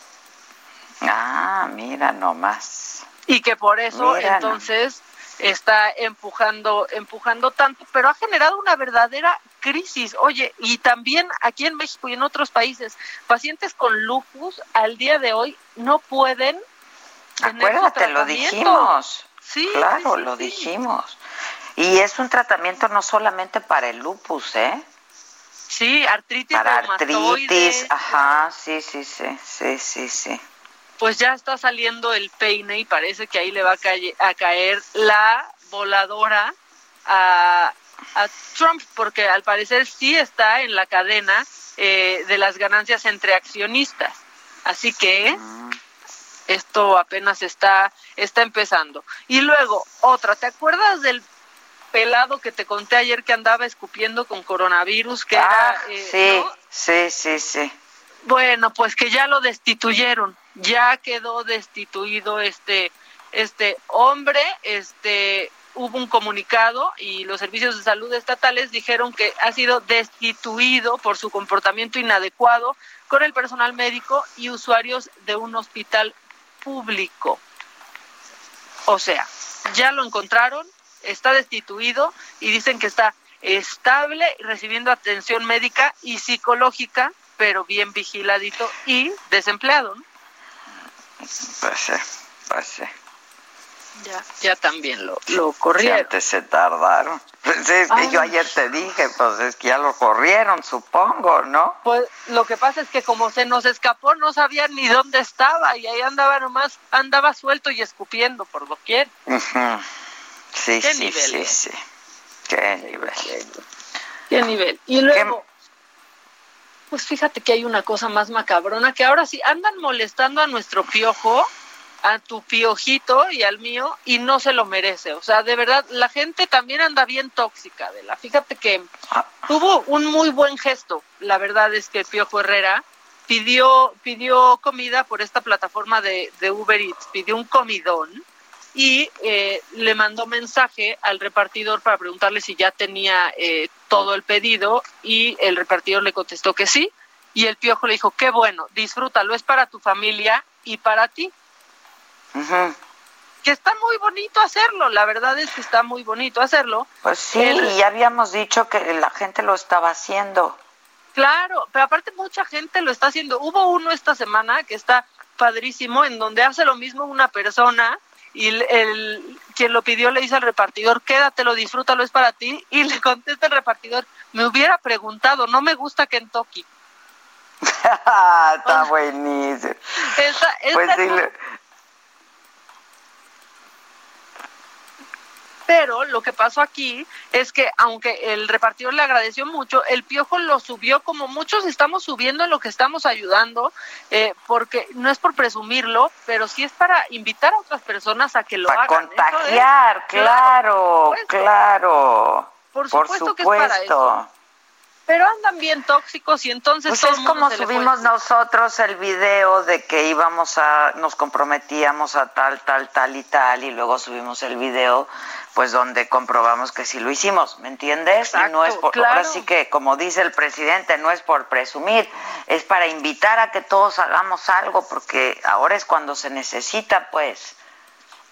Ah, mira nomás. Y que por eso Mira, entonces está empujando, empujando tanto, pero ha generado una verdadera crisis. Oye, y también aquí en México y en otros países, pacientes con lupus al día de hoy no pueden Acuérdate, lo dijimos. Sí, claro, sí, lo sí. dijimos. Y es un tratamiento no solamente para el lupus, ¿eh? Sí, artritis Para artritis, ajá, sí, sí, sí, sí, sí, sí. Pues ya está saliendo el peine y parece que ahí le va a, calle- a caer la voladora a, a Trump, porque al parecer sí está en la cadena eh, de las ganancias entre accionistas. Así que esto apenas está, está empezando. Y luego, otra, ¿te acuerdas del pelado que te conté ayer que andaba escupiendo con coronavirus? Que Ah, era, eh, sí, ¿no? sí, sí, sí. Bueno, pues que ya lo destituyeron, ya quedó destituido este este hombre, este hubo un comunicado y los servicios de salud estatales dijeron que ha sido destituido por su comportamiento inadecuado con el personal médico y usuarios de un hospital público. O sea, ya lo encontraron, está destituido y dicen que está estable recibiendo atención médica y psicológica, pero bien vigiladito y desempleado. ¿no? Pues sí. Ya, ya también lo, lo corrieron. antes se tardaron. Pues es que yo ayer te dije, pues es que ya lo corrieron, supongo, ¿no? Pues lo que pasa es que como se nos escapó, no sabía ni dónde estaba y ahí andaba nomás, andaba suelto y escupiendo por doquier. Sí, sí, sí, ¿eh? sí. Qué nivel. Qué nivel. Y luego, pues fíjate que hay una cosa más macabrona, que ahora sí andan molestando a nuestro piojo, a tu piojito y al mío, y no se lo merece. O sea, de verdad, la gente también anda bien tóxica, de la. Fíjate que tuvo un muy buen gesto. La verdad es que Piojo Herrera pidió, pidió comida por esta plataforma de, de Uber Eats, pidió un comidón y eh, le mandó mensaje al repartidor para preguntarle si ya tenía eh, todo el pedido y el repartidor le contestó que sí y el piojo le dijo, qué bueno, disfrútalo, es para tu familia y para ti. Que está muy bonito hacerlo, la verdad es que está muy bonito hacerlo. Pues sí, y ya habíamos dicho que la gente lo estaba haciendo. Claro, pero aparte mucha gente lo está haciendo. Hubo uno esta semana que está padrísimo, en donde hace lo mismo una persona y el, quien lo pidió le dice al repartidor, quédatelo, disfrútalo, es para ti, y le contesta el repartidor, me hubiera preguntado, no me gusta Kentucky. Está buenísimo. pues sí, Pero lo que pasó aquí es que aunque el repartidor le agradeció mucho, el piojo lo subió como muchos estamos subiendo en lo que estamos ayudando, eh, porque no es por presumirlo, pero sí es para invitar a otras personas a que lo para hagan. contagiar, claro, claro. Por supuesto, que es para eso pero andan bien tóxicos y entonces pues es como subimos nosotros el video de que íbamos a nos comprometíamos a tal tal tal y tal y luego subimos el video pues donde comprobamos que sí lo hicimos, ¿me entiendes? y no es por ahora sí que como dice el presidente, no es por presumir, es para invitar a que todos hagamos algo porque ahora es cuando se necesita, pues.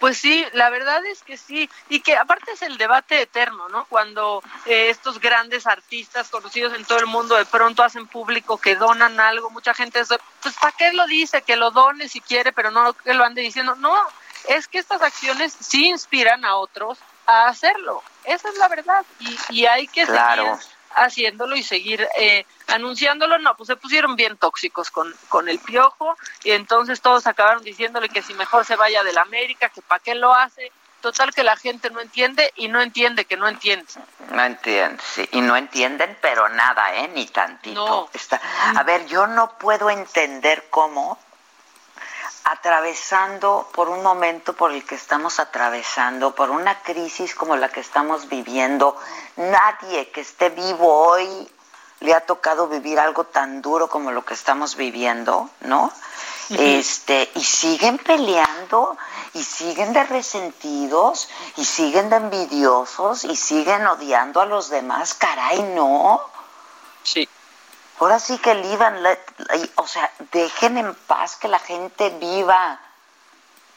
Pues sí, la verdad es que sí, y que aparte es el debate eterno, ¿no? Cuando eh, estos grandes artistas conocidos en todo el mundo de pronto hacen público que donan algo, mucha gente dice, pues ¿para qué lo dice? Que lo done si quiere, pero no que lo ande diciendo. No, es que estas acciones sí inspiran a otros a hacerlo, esa es la verdad, y, y hay que seguir haciéndolo y seguir eh, anunciándolo, no, pues se pusieron bien tóxicos con, con el piojo y entonces todos acabaron diciéndole que si mejor se vaya de la América, que para qué lo hace. Total que la gente no entiende y no entiende que no entiende. No entiende, sí, y no entienden, pero nada, ¿eh? Ni tantito. Está... A ver, yo no puedo entender cómo atravesando por un momento por el que estamos atravesando, por una crisis como la que estamos viviendo, nadie que esté vivo hoy le ha tocado vivir algo tan duro como lo que estamos viviendo, ¿no? Este, y siguen peleando y siguen de resentidos y siguen de envidiosos y siguen odiando a los demás, caray, no. Sí. Ahora sí que vivan, o sea, dejen en paz que la gente viva.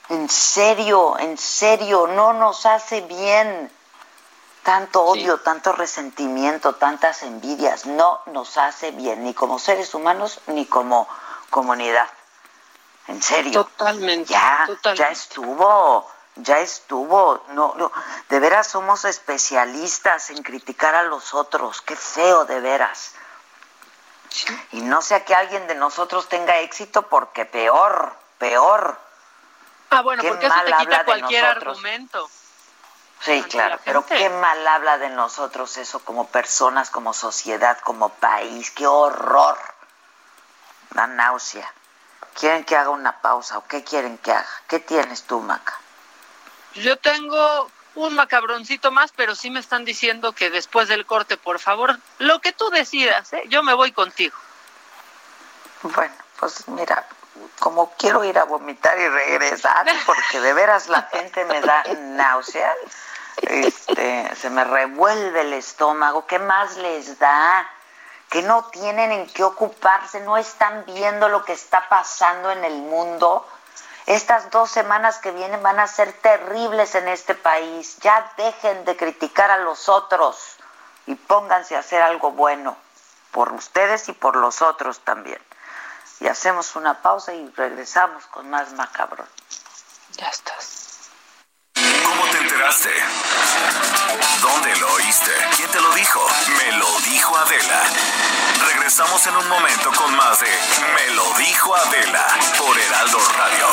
En serio, en serio, no nos hace bien tanto odio, tanto resentimiento, tantas envidias, no nos hace bien, ni como seres humanos, ni como comunidad. En serio. Totalmente. Ya, ya estuvo, ya estuvo. No, no, de veras somos especialistas en criticar a los otros. Qué feo, de veras. Y no sea que alguien de nosotros tenga éxito porque peor, peor. Ah, bueno, porque eso te quita cualquier argumento. Sí, claro, pero qué mal habla de nosotros eso como personas, como sociedad, como país, qué horror. Da náusea. ¿Quieren que haga una pausa o qué quieren que haga? ¿Qué tienes tú, Maca? Yo tengo un macabroncito más, pero sí me están diciendo que después del corte, por favor, lo que tú decidas, ¿eh? yo me voy contigo. Bueno, pues mira, como quiero ir a vomitar y regresar, porque de veras la gente me da náusea, este, se me revuelve el estómago, ¿qué más les da? Que no tienen en qué ocuparse, no están viendo lo que está pasando en el mundo estas dos semanas que vienen van a ser terribles en este país. Ya dejen de criticar a los otros y pónganse a hacer algo bueno por ustedes y por los otros también. Y hacemos una pausa y regresamos con más macabrón. Ya estás. ¿Dónde lo oíste? ¿Quién te lo dijo? Me lo dijo Adela. Regresamos en un momento con más de Me lo dijo Adela por Heraldo Radio.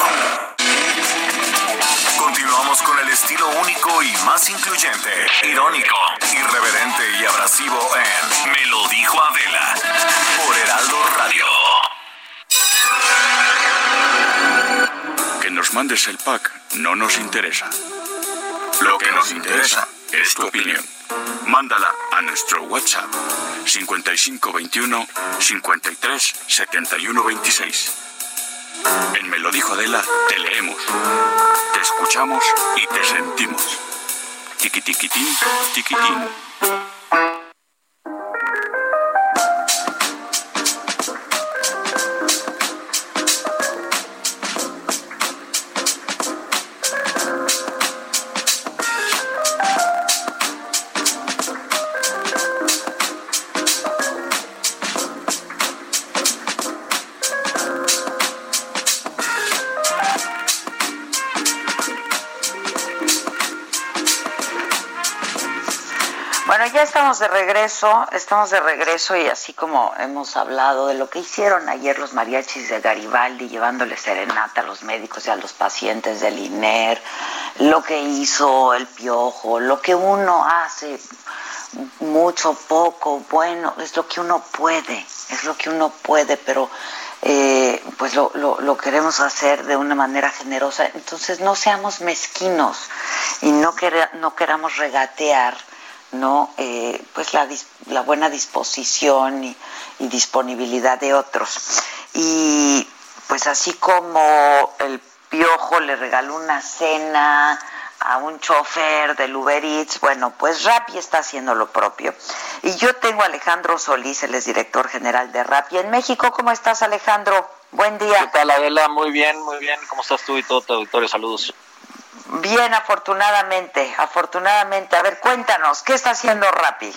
Continuamos con el estilo único y más incluyente, irónico, irreverente y abrasivo en Me lo dijo Adela por Heraldo Radio. Que nos mandes el pack no nos interesa. Lo que nos interesa es tu opinión. Mándala a nuestro WhatsApp 5521 53 71 26. En Me lo dijo Adela, te leemos, te escuchamos y te sentimos. Tiquitiquitín, tiquitín. Estamos de regreso y así como hemos hablado de lo que hicieron ayer los mariachis de Garibaldi llevándole serenata a los médicos y a los pacientes del INER, lo que hizo el Piojo, lo que uno hace mucho, poco, bueno, es lo que uno puede, es lo que uno puede, pero eh, pues lo, lo, lo, queremos hacer de una manera generosa. Entonces no seamos mezquinos y no, quer no queramos regatear no eh, pues la, la, buena disposición y, y, disponibilidad de otros y pues así como el piojo le regaló una cena a un chofer del Uber Eats, bueno, pues Rappi está haciendo lo propio. Y yo tengo a Alejandro Solís, él es director general de Rappi en México. ¿Cómo estás, Alejandro? Buen día. ¿Qué tal, Adela? Muy bien, muy bien. ¿Cómo estás tú y todo tu auditorio? Saludos. Bien, afortunadamente, afortunadamente. A ver, cuéntanos, ¿qué está haciendo Rappi?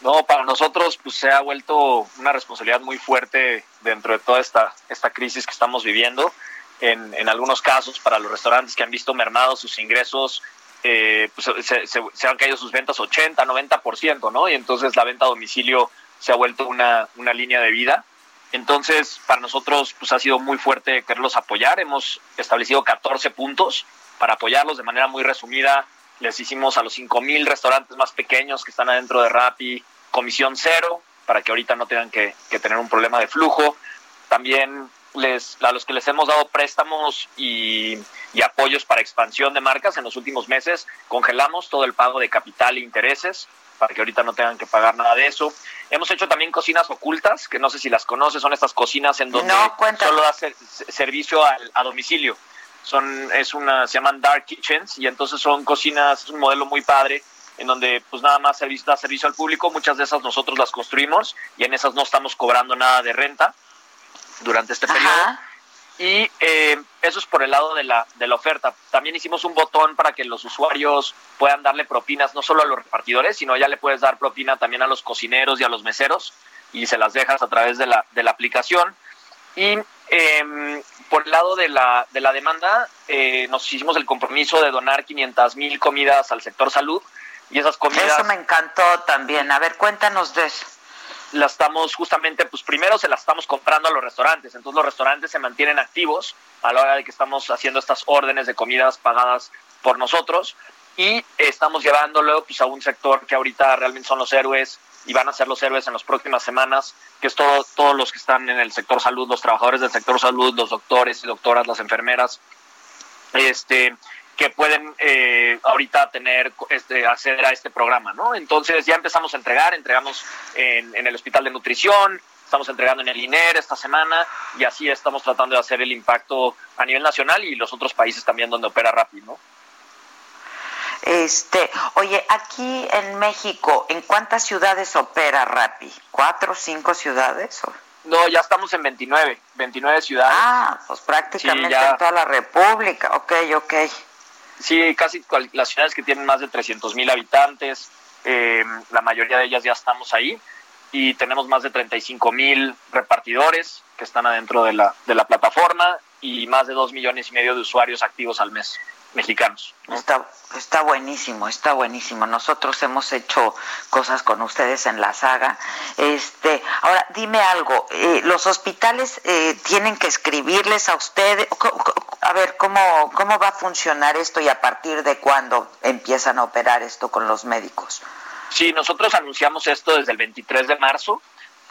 No, para nosotros pues se ha vuelto una responsabilidad muy fuerte dentro de toda esta, esta crisis que estamos viviendo. En, en algunos casos, para los restaurantes que han visto mermados sus ingresos, eh, pues se, se, se, han caído sus ventas 80, 90%, ¿no? Y entonces la venta a domicilio se ha vuelto una, una línea de vida. Entonces, para nosotros pues ha sido muy fuerte quererlos apoyar. Hemos establecido 14 puntos para apoyarlos de manera muy resumida. Les hicimos a los 5.000 restaurantes más pequeños que están adentro de Rappi comisión cero para que ahorita no tengan que, que tener un problema de flujo. También les, a los que les hemos dado préstamos y, y, apoyos para expansión de marcas en los últimos meses, congelamos todo el pago de capital e intereses para que ahorita no tengan que pagar nada de eso. Hemos hecho también cocinas ocultas, que no sé si las conoces, son estas cocinas en donde no, solo da ser, servicio a, a domicilio. Son, es una, se llaman dark kitchens y entonces son cocinas, es un modelo muy padre en donde pues nada más servicio, da servicio al público, muchas de esas nosotros las construimos y en esas no estamos cobrando nada de renta durante este periodo. Ajá. Y eh, eso es por el lado de la, de la oferta. También hicimos un botón para que los usuarios puedan darle propinas no solo a los repartidores, sino ya le puedes dar propina también a los cocineros y a los meseros y se las dejas a través de la, de la aplicación. Y eh, por el lado de la, de la demanda, eh, nos hicimos el compromiso de donar 500 mil comidas al sector salud. Y esas comidas... Eso me encantó también. A ver, cuéntanos de eso. la estamos justamente, pues primero se la estamos comprando a los restaurantes, entonces los restaurantes se mantienen activos a la hora de que estamos haciendo estas órdenes de comidas pagadas por nosotros. Y estamos llevándolo pues a un sector que ahorita realmente son los héroes y van a ser los héroes en las próximas semanas, que es todo, todos los que están en el sector salud, los trabajadores del sector salud, los doctores y doctoras, las enfermeras, este, que pueden eh, ahorita tener este acceder a este programa, ¿no? Entonces ya empezamos a entregar, entregamos en, en, el hospital de nutrición, estamos entregando en el INER esta semana y así estamos tratando de hacer el impacto a nivel nacional y los otros países también donde opera Rappi, ¿no? Este, oye, aquí en México, ¿en cuántas ciudades opera Rappi? ¿Cuatro, cinco ciudades? ¿O? No, ya estamos en 29, 29 ciudades. Ah, pues prácticamente sí, ya... en toda la República, ok, ok. Sí, casi las ciudades que tienen más de 300 mil habitantes, eh, la mayoría de ellas ya estamos ahí y tenemos más de 35 mil repartidores que están adentro de la, de la plataforma y más de 2 millones y medio de usuarios activos al mes. Mexicanos. Está, está buenísimo, está buenísimo. Nosotros hemos hecho cosas con ustedes en la saga. Este, ahora, dime algo, eh, ¿los hospitales eh, tienen que escribirles a ustedes? A ver, ¿cómo, ¿cómo va a funcionar esto y a partir de cuándo empiezan a operar esto con los médicos? Sí, nosotros anunciamos esto desde el 23 de marzo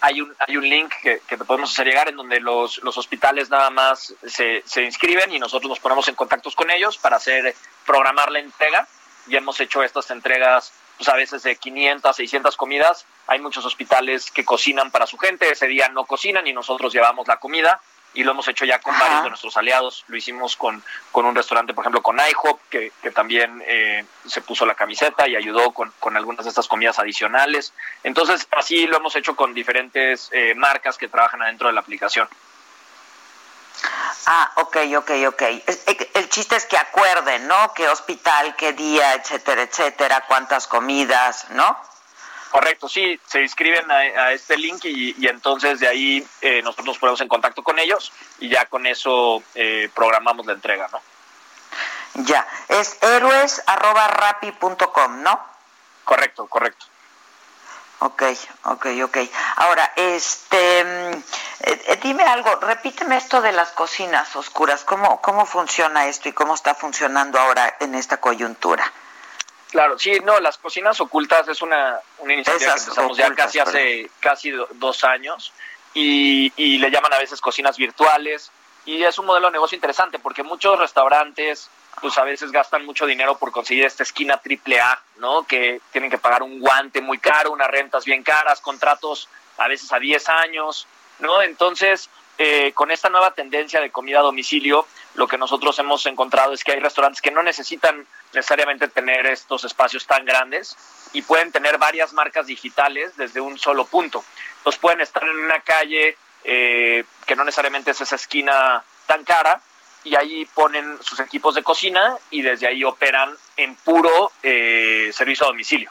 hay un, hay un link que, te podemos hacer llegar en donde los, los hospitales nada más se, se, inscriben y nosotros nos ponemos en contactos con ellos para hacer programar la entrega. Ya hemos hecho estas entregas pues a veces de 500 a 600 comidas. Hay muchos hospitales que cocinan para su gente, ese día no cocinan y nosotros llevamos la comida y lo hemos hecho ya con varios de nuestros aliados. Lo hicimos con, con un restaurante, por ejemplo, con IHOP, que, que también eh, se puso la camiseta y ayudó con, con, algunas de estas comidas adicionales. Entonces, así lo hemos hecho con diferentes eh, marcas que trabajan adentro de la aplicación. Ah, ok, ok, ok. El chiste es que acuerden, ¿no? ¿Qué hospital, qué día, etcétera, etcétera, cuántas comidas, ¿no? Correcto, sí, se inscriben a, este link y, entonces de ahí eh, nosotros nos ponemos en contacto con ellos y ya con eso eh, programamos la entrega, ¿no? Ya, es héroes.rapi.com, ¿no? Correcto, correcto. Ok, ok, ok. Ahora, este, mm, eh, dime algo, repíteme esto de las cocinas oscuras, ¿cómo, cómo funciona esto y cómo está funcionando ahora en esta coyuntura? Claro, sí, no, las cocinas ocultas es una, una iniciativa que empezamos ya casi hace casi dos años y, y le llaman a veces cocinas virtuales y es un modelo de negocio interesante porque muchos restaurantes pues a veces gastan mucho dinero por conseguir esta esquina triple A, ¿no? Que tienen que pagar un guante muy caro, unas rentas bien caras, contratos a veces a 10 años, ¿no? Entonces, eh, con esta nueva tendencia de comida a domicilio, lo que nosotros hemos encontrado es que hay restaurantes que no necesitan necesariamente tener estos espacios tan grandes y pueden tener varias marcas digitales desde un solo punto. Entonces pueden estar en una calle eh, que no necesariamente es esa esquina tan cara y ahí ponen sus equipos de cocina y desde ahí operan en puro eh, servicio a domicilio,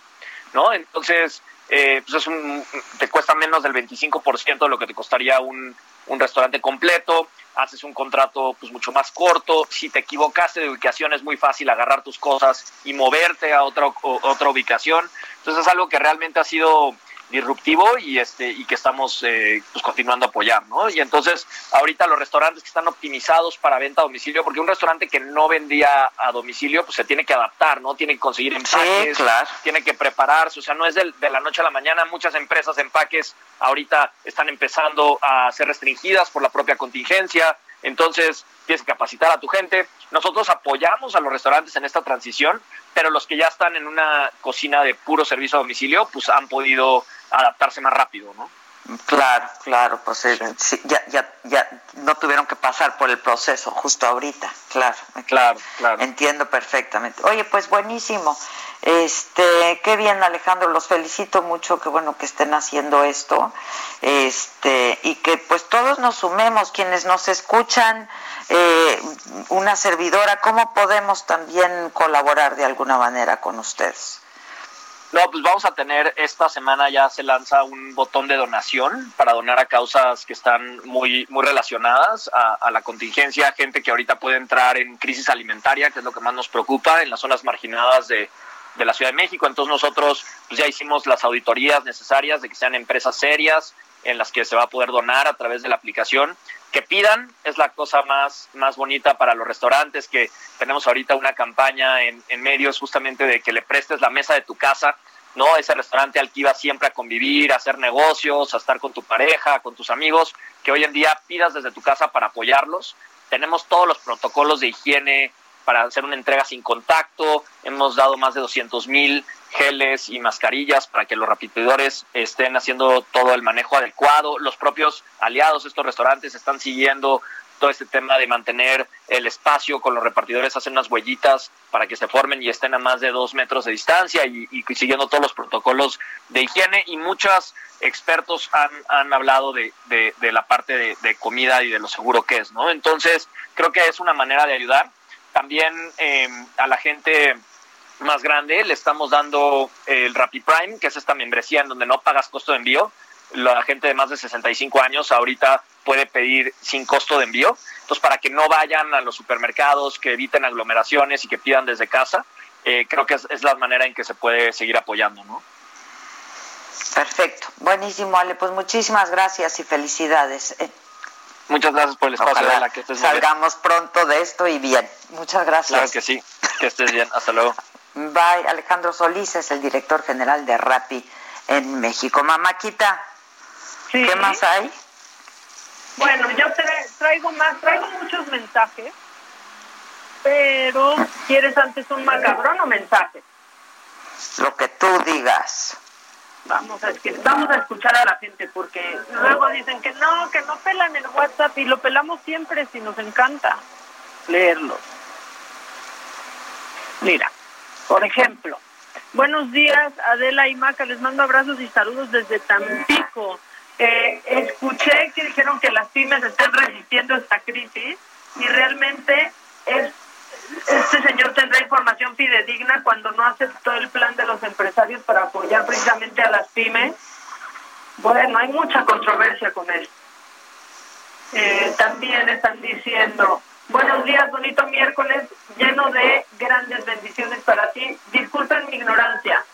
¿no? Entonces, eh, pues es un, te cuesta menos del 25% de lo que te costaría un, un restaurante completo, haces un contrato pues mucho más corto, si te equivocaste de ubicación es muy fácil agarrar tus cosas y moverte a otra, otra ubicación, entonces es algo que realmente ha sido disruptivo y este y que estamos eh, pues continuando a apoyar, ¿no? Y entonces ahorita los restaurantes que están optimizados para venta a domicilio, porque un restaurante que no vendía a domicilio, pues se tiene que adaptar, ¿no? Tiene que conseguir empaques, tiene que prepararse, o sea, no es de, de la noche a la mañana. Muchas empresas de empaques ahorita están empezando a ser restringidas por la propia contingencia, entonces tienes que capacitar a tu gente. Nosotros apoyamos a los restaurantes en esta transición, pero los que ya están en una cocina de puro servicio a domicilio, pues han podido adaptarse más rápido, ¿no? Claro, claro, pues eh, ya, ya, ya no tuvieron que pasar por el proceso justo ahorita, claro. Claro, claro. Entiendo perfectamente. Oye, pues buenísimo. Este, qué bien Alejandro, los felicito mucho, qué bueno que estén haciendo esto. Este, y que pues todos nos sumemos, quienes nos escuchan, eh, una servidora, ¿cómo podemos también colaborar de alguna manera con ustedes? No, pues vamos a tener esta semana ya se lanza un botón de donación para donar a causas que están muy, muy relacionadas a, la contingencia, gente que ahorita puede entrar en crisis alimentaria, que es lo que más nos preocupa, en las zonas marginadas de, de la Ciudad de México. Entonces nosotros pues ya hicimos las auditorías necesarias de que sean empresas serias en las que se va a poder donar a través de la aplicación que pidan es la cosa más, más bonita para los restaurantes, que tenemos ahorita una campaña en, en medios justamente de que le prestes la mesa de tu casa, ¿no? Ese restaurante al que ibas siempre a convivir, a hacer negocios, a estar con tu pareja, con tus amigos, que hoy en día pidas desde tu casa para apoyarlos. Tenemos todos los protocolos de higiene para hacer una entrega sin contacto. Hemos dado más de 200 mil geles y mascarillas para que los rapididores estén haciendo todo el manejo adecuado. Los propios aliados, estos restaurantes, están siguiendo todo este tema de mantener el espacio con los repartidores, hacen unas huellitas para que se formen y estén a más de dos metros de distancia y, siguiendo todos los protocolos de higiene y muchos expertos han, han hablado de, de, la parte de, de, comida y de lo seguro que es, ¿no? Entonces, creo que es una manera de ayudar. También eh, a la gente más grande le estamos dando el Rappi Prime, que es esta membresía en donde no pagas costo de envío. la gente de más de 65 años ahorita puede pedir sin costo de envío. Entonces, para que no vayan a los supermercados, que eviten aglomeraciones y que pidan desde casa, eh, creo que es, la manera en que se puede seguir apoyando, ¿no? Perfecto, buenísimo, Ale. Pues muchísimas gracias y felicidades. Muchas gracias por el espacio, la que estés salgamos pronto de esto y bien. Muchas gracias. Claro que sí, que estés bien. Hasta luego. Bye. Alejandro Solís es el director general de RAPI en México. Mamáquita, ¿qué más hay? Bueno, yo traigo más, traigo muchos mensajes, pero ¿quieres antes un macabrón o mensaje? Lo que tú digas. Vamos a, vamos a escuchar a la gente porque luego dicen que no, que no pelan el WhatsApp y lo pelamos siempre si nos encanta leerlo. Mira, por ejemplo, buenos días Adela y Maca, les mando abrazos y saludos desde Tampico. Eh, escuché que dijeron que las pymes están resistiendo esta crisis y realmente es este señor tendrá información fidedigna cuando no aceptó el plan de los empresarios para apoyar precisamente a las pymes. Bueno, hay mucha controversia con él. Eh, también están diciendo, buenos días, bonito miércoles, lleno de grandes bendiciones para ti. Disculpen mi ignorancia.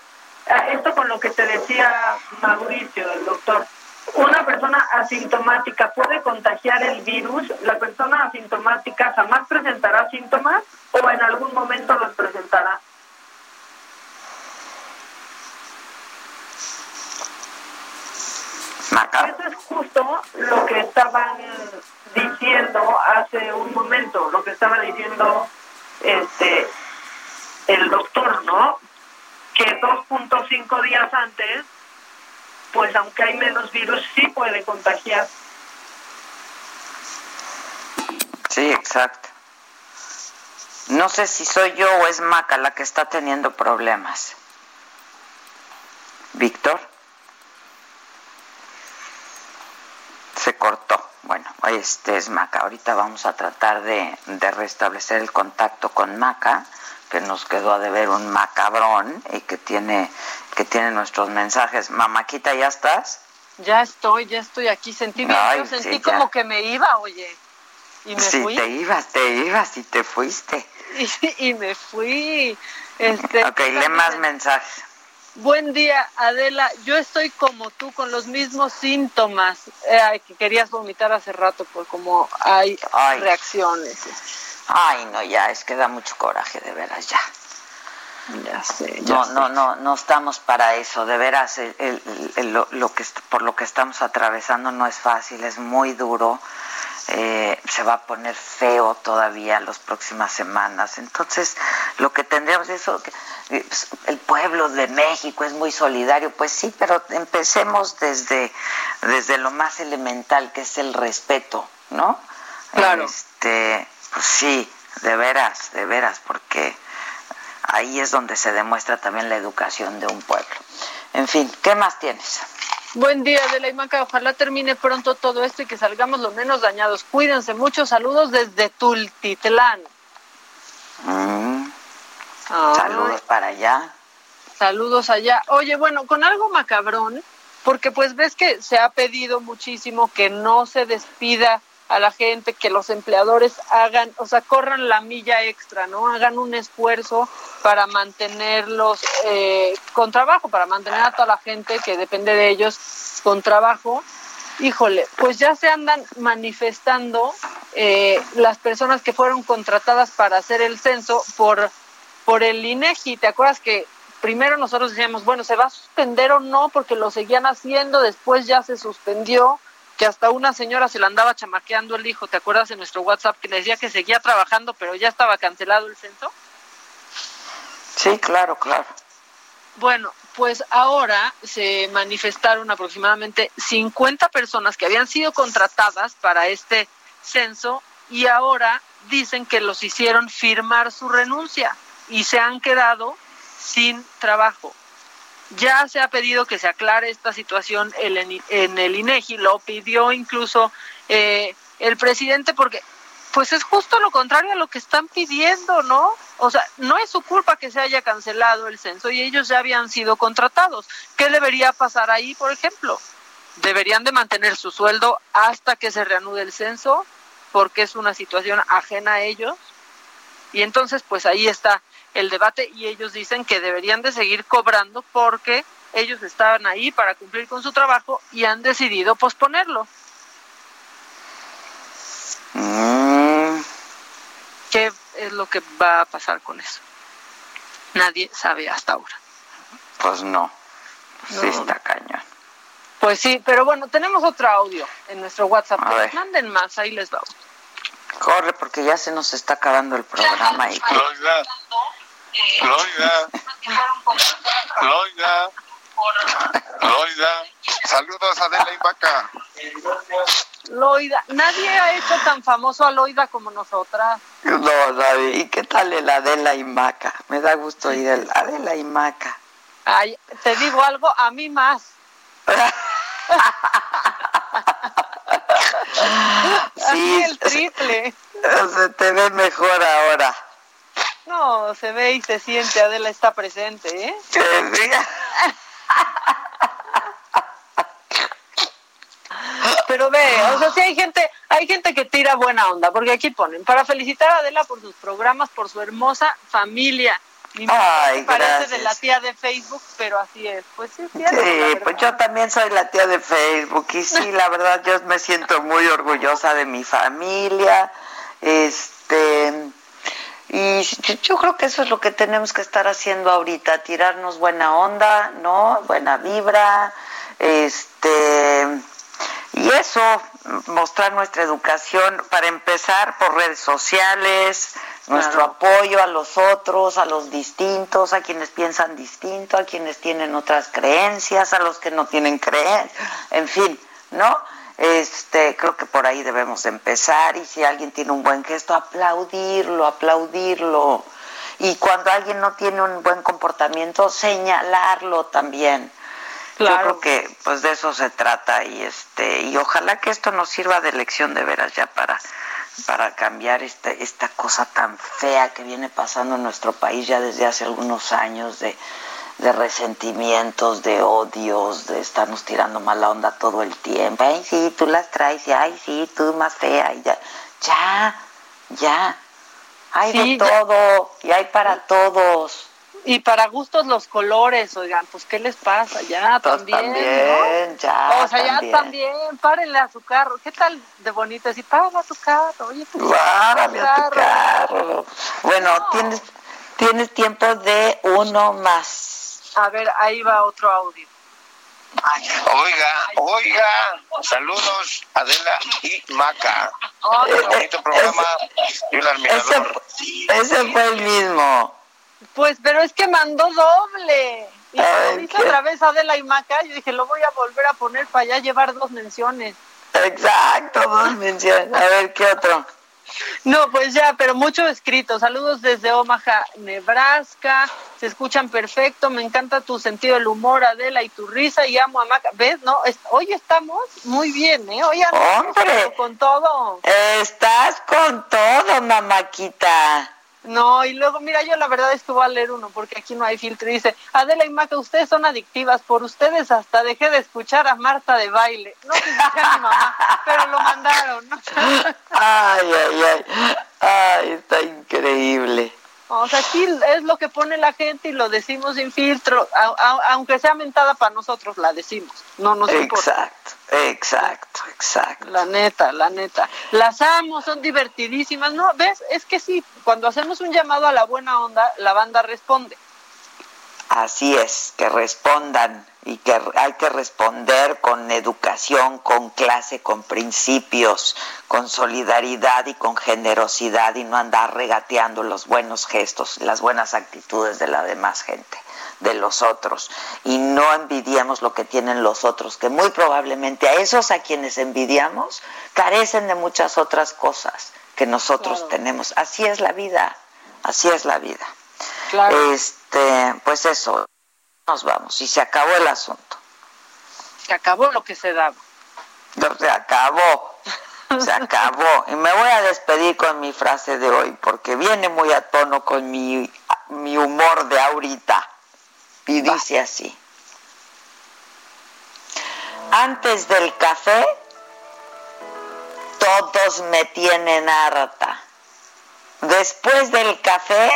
Ah, esto con lo que te decía Mauricio, el doctor una persona asintomática puede contagiar el virus, la persona asintomática jamás presentará síntomas o en algún momento los presentará. Eso es justo lo que estaban diciendo hace un momento, lo que estaba diciendo este el doctor, ¿no? Que 2.5 días antes pues aunque hay menos virus, sí puede contagiar. Sí, exacto. No sé si soy yo o es Maca la que está teniendo problemas. Víctor. Se cortó. Bueno, este es Maca. Ahorita vamos a tratar de, de restablecer el contacto con Maca que nos quedó a deber un macabrón y que tiene, que tiene nuestros mensajes. Mamáquita, ¿ya estás? Ya estoy, ya estoy aquí. Sentí bien, sentí como que me iba, oye. Y me sí, te ibas, te ibas y te fuiste. Y, me fui. Este, ok, lee más mensajes. Buen día, Adela. Yo estoy como tú, con los mismos síntomas. Eh, que querías vomitar hace rato, por como hay reacciones. Ay, no, ya, es que da mucho coraje, de veras, ya. Ya sé. no, no, no, no estamos para eso, de veras, lo, que, por lo que estamos atravesando no es fácil, es muy duro. Eh, se va a poner feo todavía las próximas semanas. Entonces, lo que tendríamos es eso, que, pues, el pueblo de México es muy solidario, pues sí, pero empecemos desde, desde lo más elemental, que es el respeto, ¿no? Claro. Este, pues sí, de veras, de veras, porque ahí es donde se demuestra también la educación de un pueblo. En fin, ¿qué más tienes? Buen día, de la Imaca. Ojalá termine pronto todo esto y que salgamos lo menos dañados. Cuídense. Muchos saludos desde Tultitlán. Mm. Saludos para allá. Saludos allá. Oye, bueno, con algo macabrón, porque pues ves que se ha pedido muchísimo que no se despida a la gente, que los empleadores hagan, o sea, corran la milla extra, ¿no? Hagan un esfuerzo para mantenerlos eh, con trabajo, para mantener a toda la gente que depende de ellos con trabajo. Híjole, pues ya se andan manifestando eh, las personas que fueron contratadas para hacer el censo por, por el INEGI. ¿Te acuerdas que primero nosotros decíamos, bueno, se va a suspender o no, porque lo seguían haciendo, después ya se suspendió que hasta una señora se la andaba chamaqueando el hijo, ¿te acuerdas en nuestro WhatsApp que le decía que seguía trabajando pero ya estaba cancelado el censo? Sí, claro, claro. Bueno, pues ahora se manifestaron aproximadamente 50 personas que habían sido contratadas para este censo y ahora dicen que los hicieron firmar su renuncia y se han quedado sin trabajo. Ya se ha pedido que se aclare esta situación en el INEGI, lo pidió incluso eh, el presidente porque pues es justo lo contrario a lo que están pidiendo, ¿no? O sea, no es su culpa que se haya cancelado el censo y ellos ya habían sido contratados. ¿Qué debería pasar ahí, por ejemplo? deberían de mantener su sueldo hasta que se reanude el censo, porque es una situación ajena a ellos. Y entonces, pues ahí está el debate y ellos dicen que deberían de seguir cobrando porque ellos estaban ahí para cumplir con su trabajo y han decidido posponerlo. Mm. ¿Qué es lo que va a pasar con eso? Nadie sabe hasta ahora. Pues no, sí está cañón. Pues sí, pero bueno, tenemos otro audio en nuestro WhatsApp. Manden más, ahí les vamos. Corre, porque ya se nos está acabando el programa. Y... Loida, Loida, Loida, Loida, saludos a Adela y Vaca. Loida, nadie ha hecho tan famoso a Loida como nosotras. No, nadie. ¿Y qué tal el Adela y Maca? Me da gusto ir el Adela y Maca. Ay, te digo algo, a mí más. sí, el triple. Se te ve mejor ahora. No, se ve y se siente, Adela está presente, ¿eh? Pero ve, o sea, sí hay gente, hay gente que tira buena onda, porque aquí ponen, para felicitar a Adela por sus programas, por su hermosa familia. Mi Ay, parece de la tía de Facebook, pero así es. Pues sí, sí, pues yo también soy la tía de Facebook y sí, la verdad yo me siento muy orgullosa de mi familia. Este y yo creo que eso es lo que tenemos que estar haciendo ahorita, tirarnos buena onda, ¿no? Buena vibra, este y eso, mostrar nuestra educación, para empezar por redes sociales, nuestro apoyo a los otros, a los distintos, a quienes piensan distinto, a quienes tienen otras creencias, a los que no tienen creencias, en fin, ¿no? Este, creo que por ahí debemos empezar y si alguien tiene un buen gesto, aplaudirlo, aplaudirlo. Y cuando alguien no tiene un buen comportamiento, señalarlo también. Yo creo que pues de eso se trata y este y ojalá que esto nos sirva de lección de veras ya para para cambiar esta, esta cosa tan fea que viene pasando en nuestro país ya desde hace algunos años de, resentimientos, de odios, de estarnos tirando mala onda todo el tiempo. Ay, sí, tú las traes, y ay, sí, tú más fea, y ya, ya, ya. Hay de todo, y hay para todos. Y para gustos los colores, oigan, pues ¿qué les pasa? Ya pues también, también ya. O sea, ya también, párenle a su carro. ¿Qué tal de bonito decir, párale a tu carro? Oye, pues, párale a tu carro. Bueno, tienes, tienes tiempo de uno más. A ver, ahí va otro audio. Oiga, oiga, saludos Adela y Maca. Un bonito programa y un admirador. Ese, ese fue el mismo. Pues, pero es que mandó doble. Y hizo otra vez Adela y Maca, yo dije, lo voy a volver a poner para ya llevar dos menciones. Exacto, dos menciones. A ver, ¿qué otro? No, pues ya, pero mucho escrito. Saludos desde Omaha, Nebraska. Se escuchan perfecto. Me encanta tu sentido del humor, Adela, y tu risa. Y amo a Maca. ¿Ves? No, hoy estamos muy bien, ¿eh? Hoy Hombre, con todo. Estás con todo, mamaquita. No, y luego, mira, yo la verdad es que voy a leer uno porque aquí no hay filtro. Dice, Adela y Maca, ustedes son adictivas. Por ustedes hasta dejé de escuchar a Marta de baile. No sé si sea mi mamá, pero lo mandaron. ay, ay, ay. Ay, está increíble. O sea, aquí es lo que pone la gente y lo decimos sin filtro. aunque sea mentada para nosotros, la decimos. No nos importa. Exacto. Exacto, exacto. La neta, la neta. Las amo, son divertidísimas. No, ¿ves? Es que sí, cuando hacemos un llamado a la buena onda, la banda responde. Así es, que respondan y que hay que responder con educación, con clase, con principios, con solidaridad y con generosidad y no andar regateando los buenos gestos, las buenas actitudes de la demás gente de los otros y no envidiamos lo que tienen los otros, que muy probablemente a esos a quienes envidiamos carecen de muchas otras cosas que nosotros tenemos. Así es la vida, así es la vida. Este, pues eso, nos vamos y se acabó el asunto. Se acabó lo que se daba. Se acabó. Se acabó. Y me voy a despedir con mi frase de hoy, porque viene muy a tono con mi, mi humor de ahorita. Y dice así. Antes del café, todos me tienen harta. Después del café,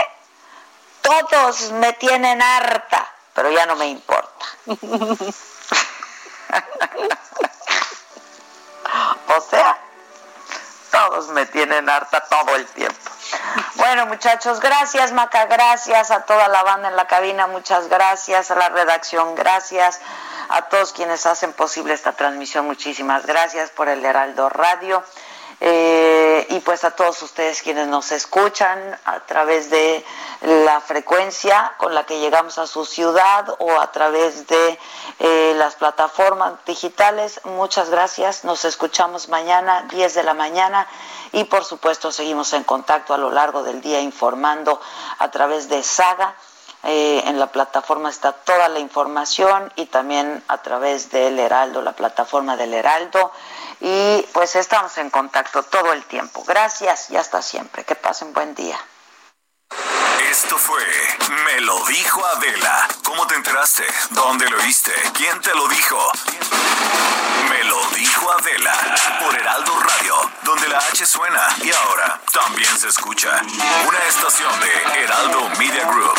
todos me tienen harta, pero ya no me importa. o sea, todos me tienen harta todo el tiempo. Bueno, muchachos, gracias, Maca, gracias a toda la banda en la cabina, muchas gracias, a la redacción, gracias, a todos quienes hacen posible esta transmisión, muchísimas gracias por el Heraldo Radio. Eh, y pues a todos ustedes quienes nos escuchan a través de la frecuencia con la que llegamos a su ciudad o a través de eh, las plataformas digitales, muchas gracias. Nos escuchamos mañana, 10 de la mañana y por supuesto seguimos en contacto a lo largo del día informando a través de Saga. Eh, en la plataforma está toda la información y también a través del Heraldo, la plataforma del Heraldo y pues estamos en contacto todo el tiempo. Gracias y hasta siempre. Que pasen buen día. Esto fue Me lo dijo Adela. ¿Cómo te enteraste? ¿Dónde lo oíste? ¿Quién te lo dijo? Me lo dijo Adela por Heraldo Radio, donde la H suena y ahora también se escucha. Una estación de Heraldo Media Group.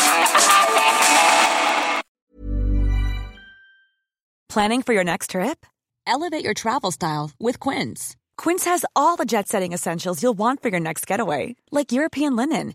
Planning for your next trip? Elevate your travel style with Quince. Quince has all the jet setting essentials you'll want for your next getaway, like European linen,